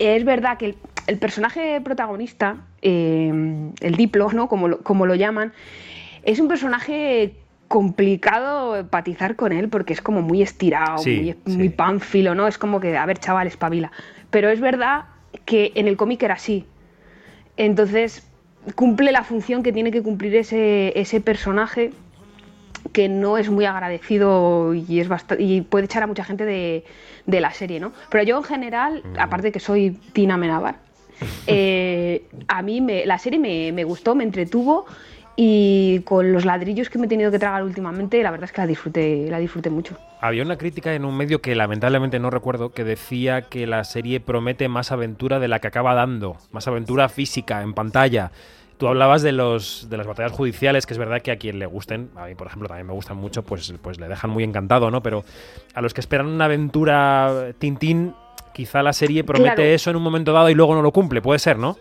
Es verdad que el, el personaje protagonista, eh, el Diplo, ¿no? como, lo, como lo llaman, es un personaje complicado empatizar con él porque es como muy estirado, muy, muy pánfilo, ¿no? Es como que, a ver, chaval, espabila. Pero es verdad que en el cómic era así. Entonces, cumple la función que tiene que cumplir ese, ese personaje que no es muy agradecido y, es y puede echar a mucha gente de, de, la serie, ¿no? Pero yo en general, aparte que soy Tina Menabar, eh, a mí me, la serie me, me, gustó, me entretuvo y con los ladrillos que me he tenido que tragar últimamente, la verdad es que la disfruté, la disfruté mucho. Había una crítica en un medio que lamentablemente no recuerdo, que decía que la serie promete más aventura de la que acaba dando, más aventura física en pantalla. Tú hablabas de los de las batallas judiciales, que es verdad que a quien le gusten, a mí por ejemplo también me gustan mucho, pues, pues le dejan muy encantado, ¿no? Pero a los que esperan una aventura Tintín, quizá la serie promete eso en un momento dado y luego no lo cumple, puede ser, ¿no?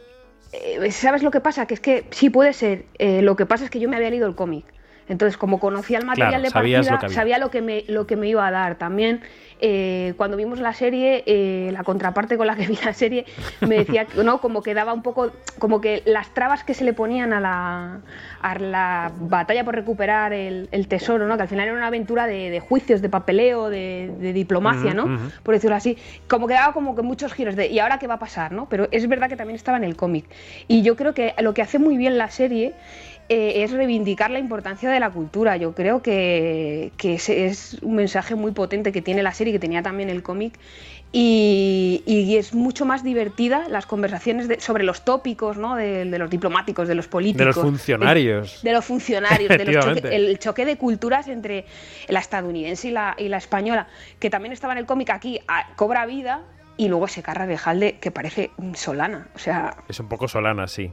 Eh, ¿Sabes lo que pasa? Que es que sí puede ser. Eh, lo que pasa es que yo me había leído el cómic. Entonces, como conocía el material de partida, sabía lo que me, lo que me iba a dar. También eh, cuando vimos la serie, eh, la contraparte con la que vi la serie me decía que no, como que daba un poco, como que las trabas que se le ponían a la, a la batalla por recuperar el, tesoro, ¿no? que al final era una aventura de, juicios, de papeleo, de, diplomacia, ¿no? por decirlo así, como que daba como que muchos giros de ¿y ahora qué va a pasar? ¿no? Pero es verdad que también estaba en el cómic. Y yo creo que lo que hace muy bien la serie eh, es reivindicar la importancia de la cultura. Yo creo que, que es, un mensaje muy potente que tiene la serie, que tenía también el cómic. Y, es mucho más divertida las conversaciones sobre los tópicos, ¿no? De, los diplomáticos, de los políticos. De los funcionarios. De, los funcionarios, el choque de culturas entre la estadounidense y la, y la española, que también estaba en el cómic aquí, cobra vida y luego ese carra de Jalde que parece Solana. O sea, es un poco Solana, sí.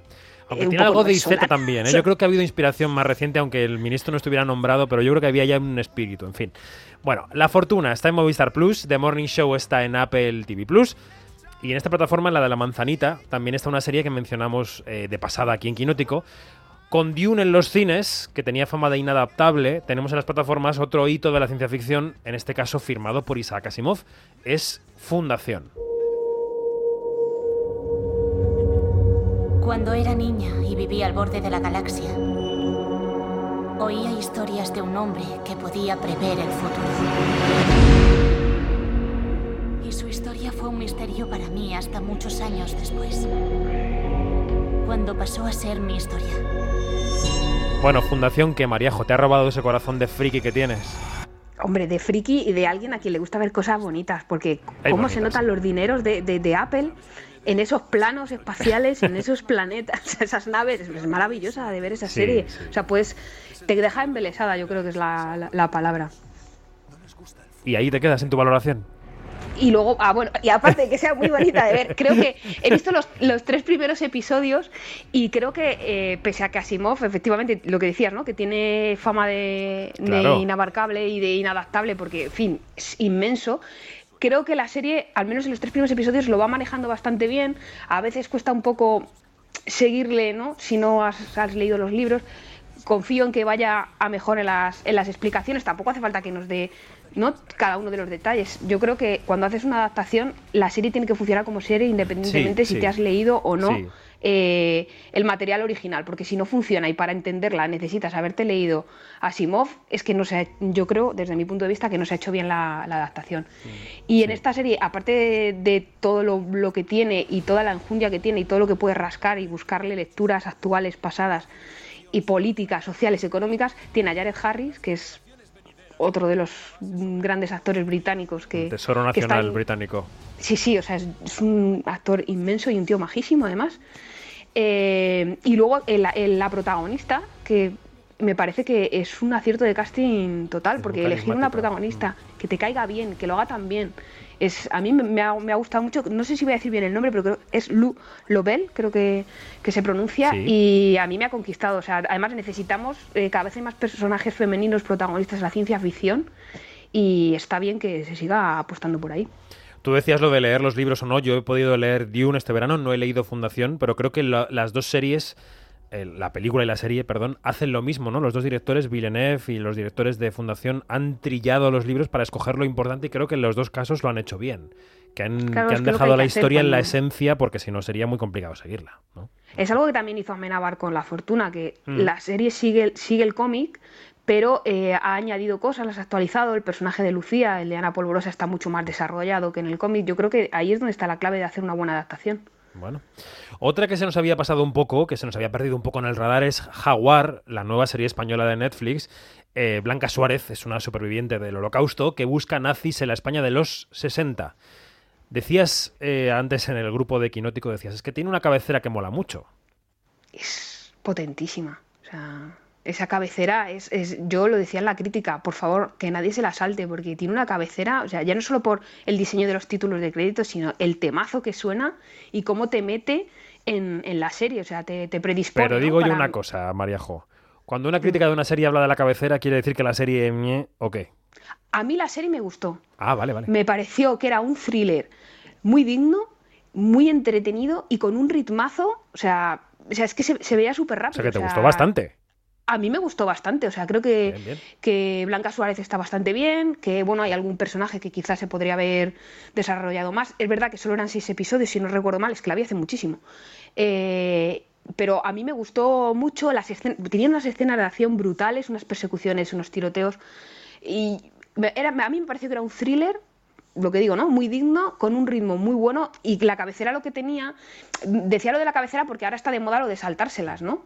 Aunque tiene algo de Iceta también. ¿eh? Yo creo que ha habido inspiración más reciente, aunque el ministro no estuviera nombrado, pero yo creo que había ya un espíritu, en fin. Bueno, La Fortuna está en Movistar Plus, The Morning Show está en Apple TV Plus. Y en esta plataforma, la de la manzanita, también está una serie que mencionamos eh, de pasada aquí en Quinótico. Con Dune en los cines, que tenía fama de inadaptable, tenemos en las plataformas otro hito de la ciencia ficción, en este caso firmado por Isaac Asimov. Es Fundación. Cuando era niña y vivía al borde de la galaxia, oía historias de un hombre que podía prever el futuro. Y su historia fue un misterio para mí hasta muchos años después, cuando pasó a ser mi historia. Bueno, Fundación, que Maríajo, te ha robado ese corazón de friki que tienes. Hombre, de friki y de alguien a quien le gusta ver cosas bonitas, porque cómo se notan los dineros de, de Apple en esos planos espaciales, en esos planetas, esas naves. Es maravillosa de ver esa serie. O sea, pues te deja embelesada, yo creo que es la, palabra. Y ahí te quedas en tu valoración y luego, ah, bueno, y aparte de que sea muy bonita de ver, creo que he visto los, tres primeros episodios y creo que, eh, pese a que Asimov, efectivamente, lo que decías, ¿no? Que tiene fama de, de, inabarcable y de inadaptable, porque, en fin, es inmenso creo que la serie, al menos en los tres primeros episodios, lo va manejando bastante bien. A veces cuesta un poco seguirle, ¿no? Si no has, leído los libros. Confío en que vaya a mejor en las, en las explicaciones. Tampoco hace falta que nos dé ¿no? cada uno de los detalles. Yo creo que cuando haces una adaptación, la serie tiene que funcionar como serie independientemente si te has leído o no eh, el material original, porque si no funciona y para entenderla necesitas haberte leído Asimov, es que no se yo creo, desde mi punto de vista, que no se ha hecho bien la, adaptación. Mm, y en esta serie, aparte de, todo lo, que tiene y toda la enjundia que tiene y todo lo que puede rascar y buscarle lecturas actuales, pasadas y políticas, sociales, económicas, tiene a Jared Harris, que es otro de los grandes actores británicos que... Tesoro Nacional británico. Sí, sí, o sea, es, un actor inmenso y un tío majísimo además. Eh, y luego la protagonista, que me parece que es un acierto de casting total, porque elegir una protagonista que te caiga bien, que lo haga tan bien, es a mí me ha, gustado mucho, no sé si voy a decir bien el nombre, pero creo es Lu Lobel, creo que, se pronuncia, y a mí me ha conquistado. O sea, además necesitamos, eh, cada vez hay más personajes femeninos protagonistas de la ciencia ficción, y está bien que se siga apostando por ahí. Tú decías lo de leer los libros o no. Yo he podido leer Dune este verano, no he leído Fundación, pero creo que las dos series, la película y la serie, perdón, hacen lo mismo, ¿no? Los dos directores, Villeneuve y los directores de Fundación, han trillado los libros para escoger lo importante y creo que en los dos casos lo han hecho bien. Que han, dejado la historia en la esencia porque si no sería muy complicado seguirla, Es algo que también hizo Amenábar con La Fortuna, que mm. la serie sigue, sigue el cómic, pero eh, ha añadido cosas, las ha actualizado. El personaje de Lucía, el de Ana Polvorosa, está mucho más desarrollado que en el cómic. Yo creo que ahí es donde está la clave de hacer una buena adaptación. Bueno, otra que se nos había pasado un poco, que se nos había perdido un poco en el radar, es Jaguar, la nueva serie española de Netflix. Eh, Blanca Suárez es una superviviente del Holocausto que busca nazis en la España de los 60. Decías eh, antes en el grupo de Quinótico, decías, es que tiene una cabecera que mola mucho. Es potentísima. O sea, esa cabecera es, yo lo decía en la crítica, por favor, que nadie se la salte, porque tiene una cabecera, o sea, ya no solo por el diseño de los títulos de crédito, sino el temazo que suena y cómo te mete en, la serie, o sea, te, te predispone. Pero digo yo una cosa, Mariajo. Cuando una crítica de una serie habla de la cabecera, ¿quiere decir que la serie es o qué? A mí la serie me gustó. Ah, vale, vale. Me pareció que era un thriller muy digno, muy entretenido y con un ritmazo, o sea, o sea es que se, veía súper rápido. O sea, que te gustó bastante. A mí me gustó bastante, o sea, creo que, que Blanca Suárez está bastante bien, que bueno, hay algún personaje que quizás se podría haber desarrollado más. Es verdad que solo eran seis episodios, si no recuerdo mal, es que la vi hace muchísimo. Eh, pero a mí me gustó mucho, las tenían unas escenas de acción brutales, unas persecuciones, unos tiroteos, y era, a mí me pareció que era un thriller lo que digo, ¿no? Muy digno, con un ritmo muy bueno y la cabecera lo que tenía, decía lo de la cabecera porque ahora está de moda lo de saltárselas, ¿no?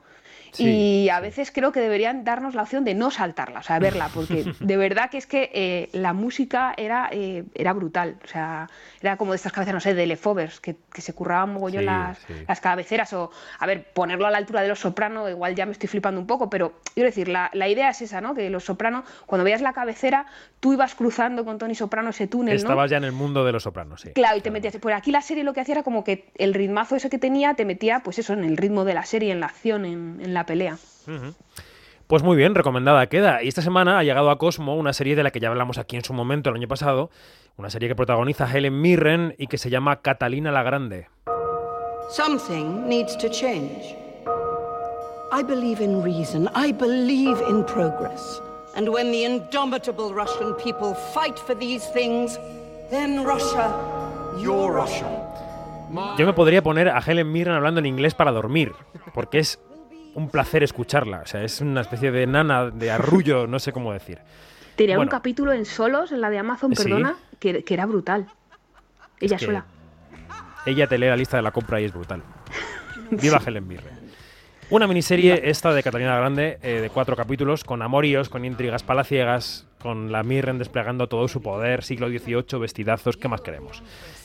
Y a veces creo que deberían darnos la opción de no saltarla, o sea, verla, porque de verdad que es que eh, la música era, eh, era brutal, o sea, era como de estas cabeceras, no sé, de Lefovers, que, que se curraban mogollón las, las, cabeceras, o, a ver, ponerlo a la altura de los soprano, igual ya me estoy flipando un poco, pero quiero decir, la, la idea es esa, ¿no? Que los soprano, cuando veías la cabecera, tú ibas cruzando con Tony Soprano ese túnel, Estabas ya en el mundo de los sopranos, sí. Claro, y te metías, por aquí la serie lo que hacía era como que el ritmazo ese que tenía te metía, pues eso, en el ritmo de la serie, en la acción, en, en la pelea. Pues muy bien, recomendada queda. Y esta semana ha llegado a Cosmo una serie de la que ya hablamos aquí en su momento el año pasado, una serie que protagoniza Helen Mirren y que se llama Catalina la Grande. Something needs to change. I believe in reason. I believe in progress. And when the indomitable Russian people fight for these things, then Russia, your Russia. Yo me podría poner a Helen Mirren hablando en inglés para dormir, porque es un placer escucharla. O sea, es una especie de nana, de arrullo, no sé cómo decir. Tenía un capítulo en solos, en la de Amazon, perdona, que, era brutal. Ella sola. Ella te lee la lista de la compra y es brutal. Viva Helen Mirren. Una miniserie esta de Catalina Grande, eh, de cuatro capítulos, con amoríos, con intrigas palaciegas, con la Mirren desplegando todo su poder, siglo XVIII, vestidazos, ¿qué más queremos?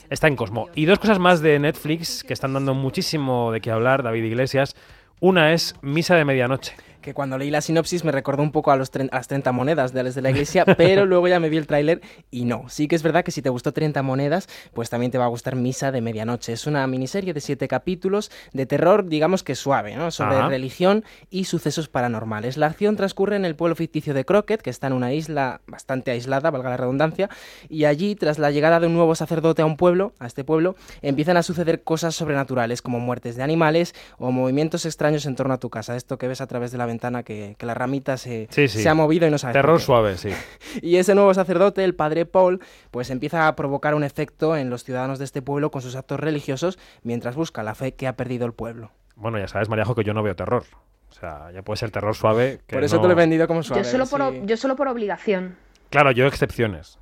Está en Cosmo. Y dos cosas más de Netflix que están dando muchísimo de qué hablar, David Iglesias. Una es Misa de Medianoche que cuando leí la sinopsis me recordó un poco a, los las 30 monedas de Alex de la Iglesia, pero luego ya me vi el tráiler y no. Sí que es verdad que si te gustó 30 monedas, pues también te va a gustar Misa de Medianoche. Es una miniserie de 7 capítulos de terror, digamos que suave, ¿no? Sobre religión y sucesos paranormales. La acción transcurre en el pueblo ficticio de Crockett, que está en una isla bastante aislada, valga la redundancia, y allí, tras la llegada de un nuevo sacerdote a un pueblo, a este pueblo, empiezan a suceder cosas sobrenaturales, como muertes de animales o movimientos extraños en torno a tu casa. Esto que ves a través de la ventana que, la ramita se, se, ha movido y no sabe. Terror suave, sí. y ese nuevo sacerdote, el padre Paul, pues empieza a provocar un efecto en los ciudadanos de este pueblo con sus actos religiosos mientras busca la fe que ha perdido el pueblo. Bueno, ya sabes, Mariajo, que yo no veo terror. O sea, ya puede ser terror suave. por eso te lo he vendido como suave. Yo solo, por, yo solo por obligación. Claro, yo excepciones.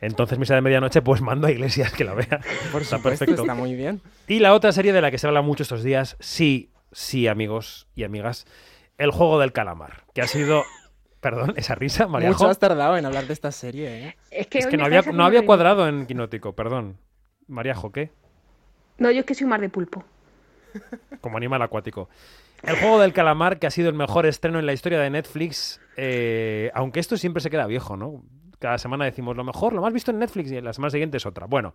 Entonces, Misa de Medianoche, pues mando a Iglesias que la vea. Por está perfecto. Está muy bien. Y la otra serie de la que se habla mucho estos días, sí, sí, amigos y amigas, el juego del calamar, que ha sido... Perdón, esa risa, María. Mucho has tardado en hablar de esta serie, ¿eh? Es que, no, había, no había cuadrado en Quinótico, perdón. Mariajo, ¿qué? No, yo es que soy mar de pulpo. Como animal acuático. El juego del calamar, que ha sido el mejor estreno en la historia de Netflix, eh, aunque esto siempre se queda viejo, ¿no? Cada semana decimos lo mejor, lo más visto en Netflix y la semana siguiente es otra. Bueno,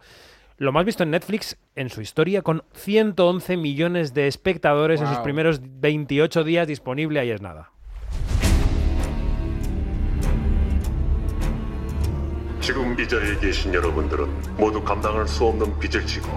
lo más visto en Netflix en su historia, con 111 millones de espectadores en sus primeros 28 días disponible, ahí es nada. 지금 이 자리에 계신 여러분들은 모두 감당할 수 없는 빚을 지고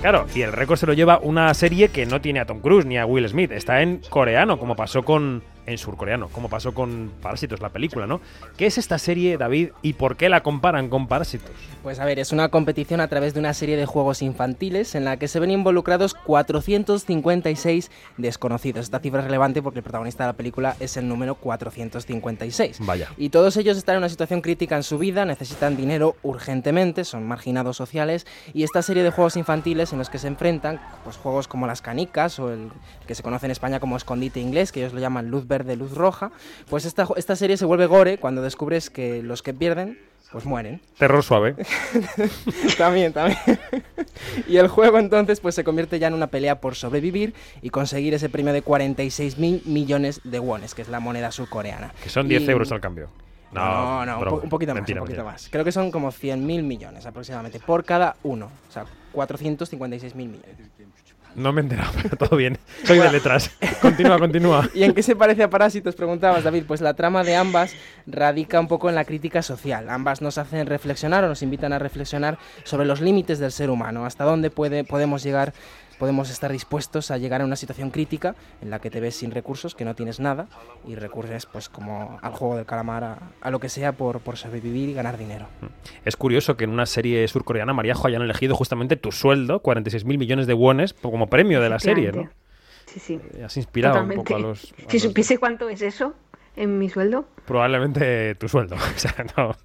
Claro, y el récord se lo lleva una serie que no tiene a Tom Cruise ni a Will Smith, está en coreano, como pasó con en surcoreano, como pasó con Parásitos, la película, ¿no? ¿Qué es esta serie, David, y por qué la comparan con Parásitos? Pues a ver, es una competición a través de una serie de juegos infantiles en la que se ven involucrados 456 desconocidos. Esta cifra es relevante porque el protagonista de la película es el número 456. Vaya. Y todos ellos están en una situación crítica en su vida, necesitan dinero urgentemente, son marginados sociales, y esta serie de juegos infantiles en los que se enfrentan, pues juegos como las canicas o el que se conoce en España como escondite inglés, que ellos lo llaman luz verde, luz roja, pues esta, esta serie se vuelve gore cuando descubres que los que pierden pues mueren. Terror suave. también, también. y el juego entonces pues se convierte ya en una pelea por sobrevivir y conseguir ese premio de 46 mil millones de wones, que es la moneda surcoreana. Que son 10 Y- euros al cambio. No, no, un, broma. po- un poquito Mentira, más, un poquito mentira. más. Creo que son como 100 mil millones aproximadamente por cada uno. O sea, 456 mil millones. No me he enterado, pero todo bien. Soy de letras. Continúa, continúa. ¿Y en qué se parece a Parásitos? Preguntabas, David. Pues la trama de ambas radica un poco en la crítica social. Ambas nos hacen reflexionar o nos invitan a reflexionar sobre los límites del ser humano, hasta dónde puede, podemos llegar, podemos estar dispuestos a llegar a una situación crítica en la que te ves sin recursos, que no tienes nada, y recurres pues como al juego del calamar, a, a lo que sea por, por sobrevivir y ganar dinero. Es curioso que en una serie surcoreana, Mariajo, hayan elegido justamente tu sueldo, 46.000 millones de wones, como premio de la serie, ¿no? Sí, sí. Has inspirado Totalmente. un poco a los... a Si los- supiese cuánto es eso en mi sueldo. Probablemente tu sueldo. O sea, no,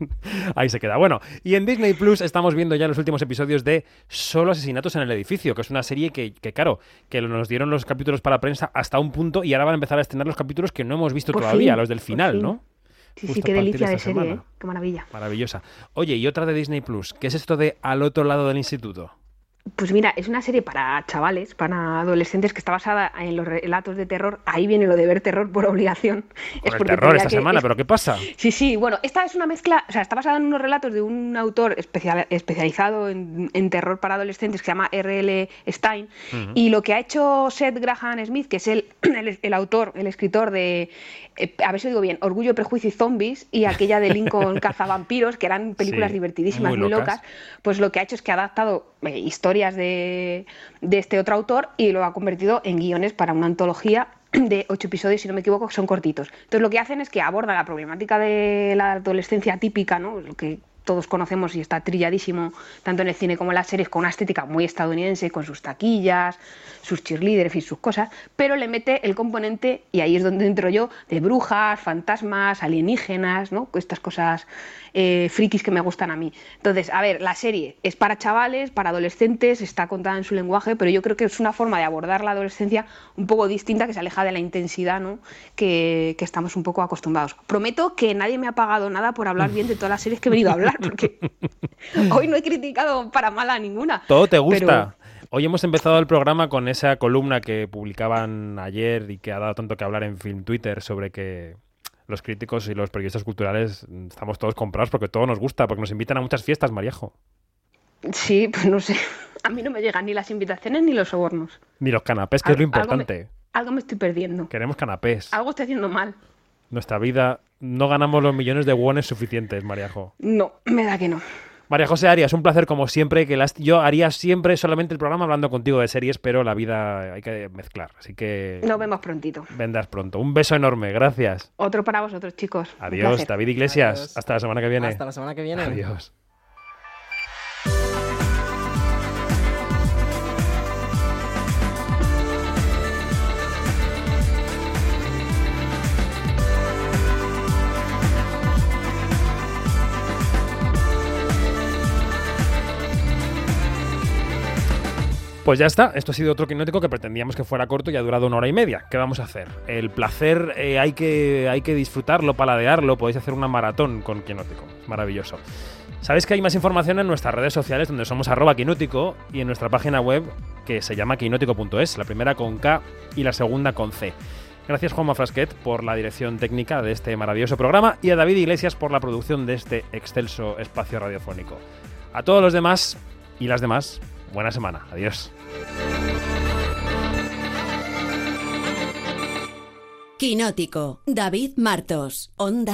ahí se queda. Bueno, y en Disney Plus estamos viendo ya los últimos episodios de Solo asesinatos en el edificio, que es una serie que, que, claro, que nos dieron los capítulos para prensa hasta un punto y ahora van a empezar a estrenar los capítulos que no hemos visto Por todavía, fin, los del final, fin. ¿no? Sí, Justo sí, qué delicia de esta serie. ¿eh? Qué maravilla. Maravillosa. Oye, y otra de Disney Plus, ¿qué es esto de Al otro lado del instituto? Pues mira, es una serie para chavales, para adolescentes, que está basada en los relatos de terror. Ahí viene lo de ver terror por obligación. Con el porque terror esta que- semana, es- pero ¿qué pasa? Sí, sí, bueno, esta es una mezcla, o sea, está basada en unos relatos de un autor especial- especializado en, en terror para adolescentes que se llama R.L. Stein. Y lo que ha hecho Seth Graham Smith, que es el, el, el autor, el escritor de, eh, a ver si digo bien, Orgullo, Prejuicio y Zombies, y aquella de Lincoln Cazavampiros, que eran películas Sí, divertidísimas, muy locas, pues lo que ha hecho es que ha adaptado eh, historias de, este otro autor y lo ha convertido en guiones para una antología de ocho episodios, si no me equivoco, son cortitos. Entonces lo que hacen es que aborda la problemática de la adolescencia típica, ¿no? Lo que todos conocemos y está trilladísimo tanto en el cine como en las series con una estética muy estadounidense, con sus taquillas, sus cheerleaders y sus cosas, pero le mete el componente, y ahí es donde entro yo, de brujas, fantasmas, alienígenas, ¿no? Estas cosas eh, frikis que me gustan a mí. Entonces, a ver, la serie es para chavales, para adolescentes, está contada en su lenguaje, pero yo creo que es una forma de abordar la adolescencia un poco distinta, que se aleja de la intensidad ¿no? que, que estamos un poco acostumbrados. Prometo que nadie me ha pagado nada por hablar bien de todas las series que he venido a hablar, porque hoy no he criticado para mal a ninguna. Todo te pero- gusta. Hoy hemos empezado el programa con esa columna que publicaban ayer y que ha dado tanto que hablar en Film Twitter sobre que los críticos y los periodistas culturales mm, estamos todos comprados porque todo nos gusta, porque nos invitan a muchas fiestas, Mariajo. Sí, pues no sé. A mí no me llegan ni las invitaciones ni los sobornos. Ni los canapés, que es lo Algo- algo me- importante. Algo me estoy perdiendo. Queremos canapés. Algo estoy haciendo mal. Nuestra vida no ganamos los millones de wones suficientes, Mariajo. No, me da que no. María José Arias, un placer como siempre. que las- Yo haría siempre solamente el programa hablando contigo de series, pero la vida hay que mezclar. Así que Nos vemos prontito. vendrás pronto. Un beso enorme, gracias. Otro para vosotros, chicos. Adiós. David Iglesias. Adiós. Hasta la semana que viene. Hasta la semana que viene. Adiós. Pues ya está, esto ha sido otro quinótico que pretendíamos que fuera corto y ha durado una hora y media. ¿Qué vamos a hacer? El placer eh, hay, que, hay que disfrutarlo, paladearlo, podéis hacer una maratón con quinótico. Maravilloso. Sabéis que hay más información en nuestras redes sociales donde somos arroba quinótico y en nuestra página web que se llama quinótico.es, la primera con K y la segunda con C. Gracias Juanma Frasquet por la dirección técnica de este maravilloso programa y a David Iglesias por la producción de este excelso espacio radiofónico. A todos los demás y las demás, buena semana. Adiós. Quinótico, David Martos, Onda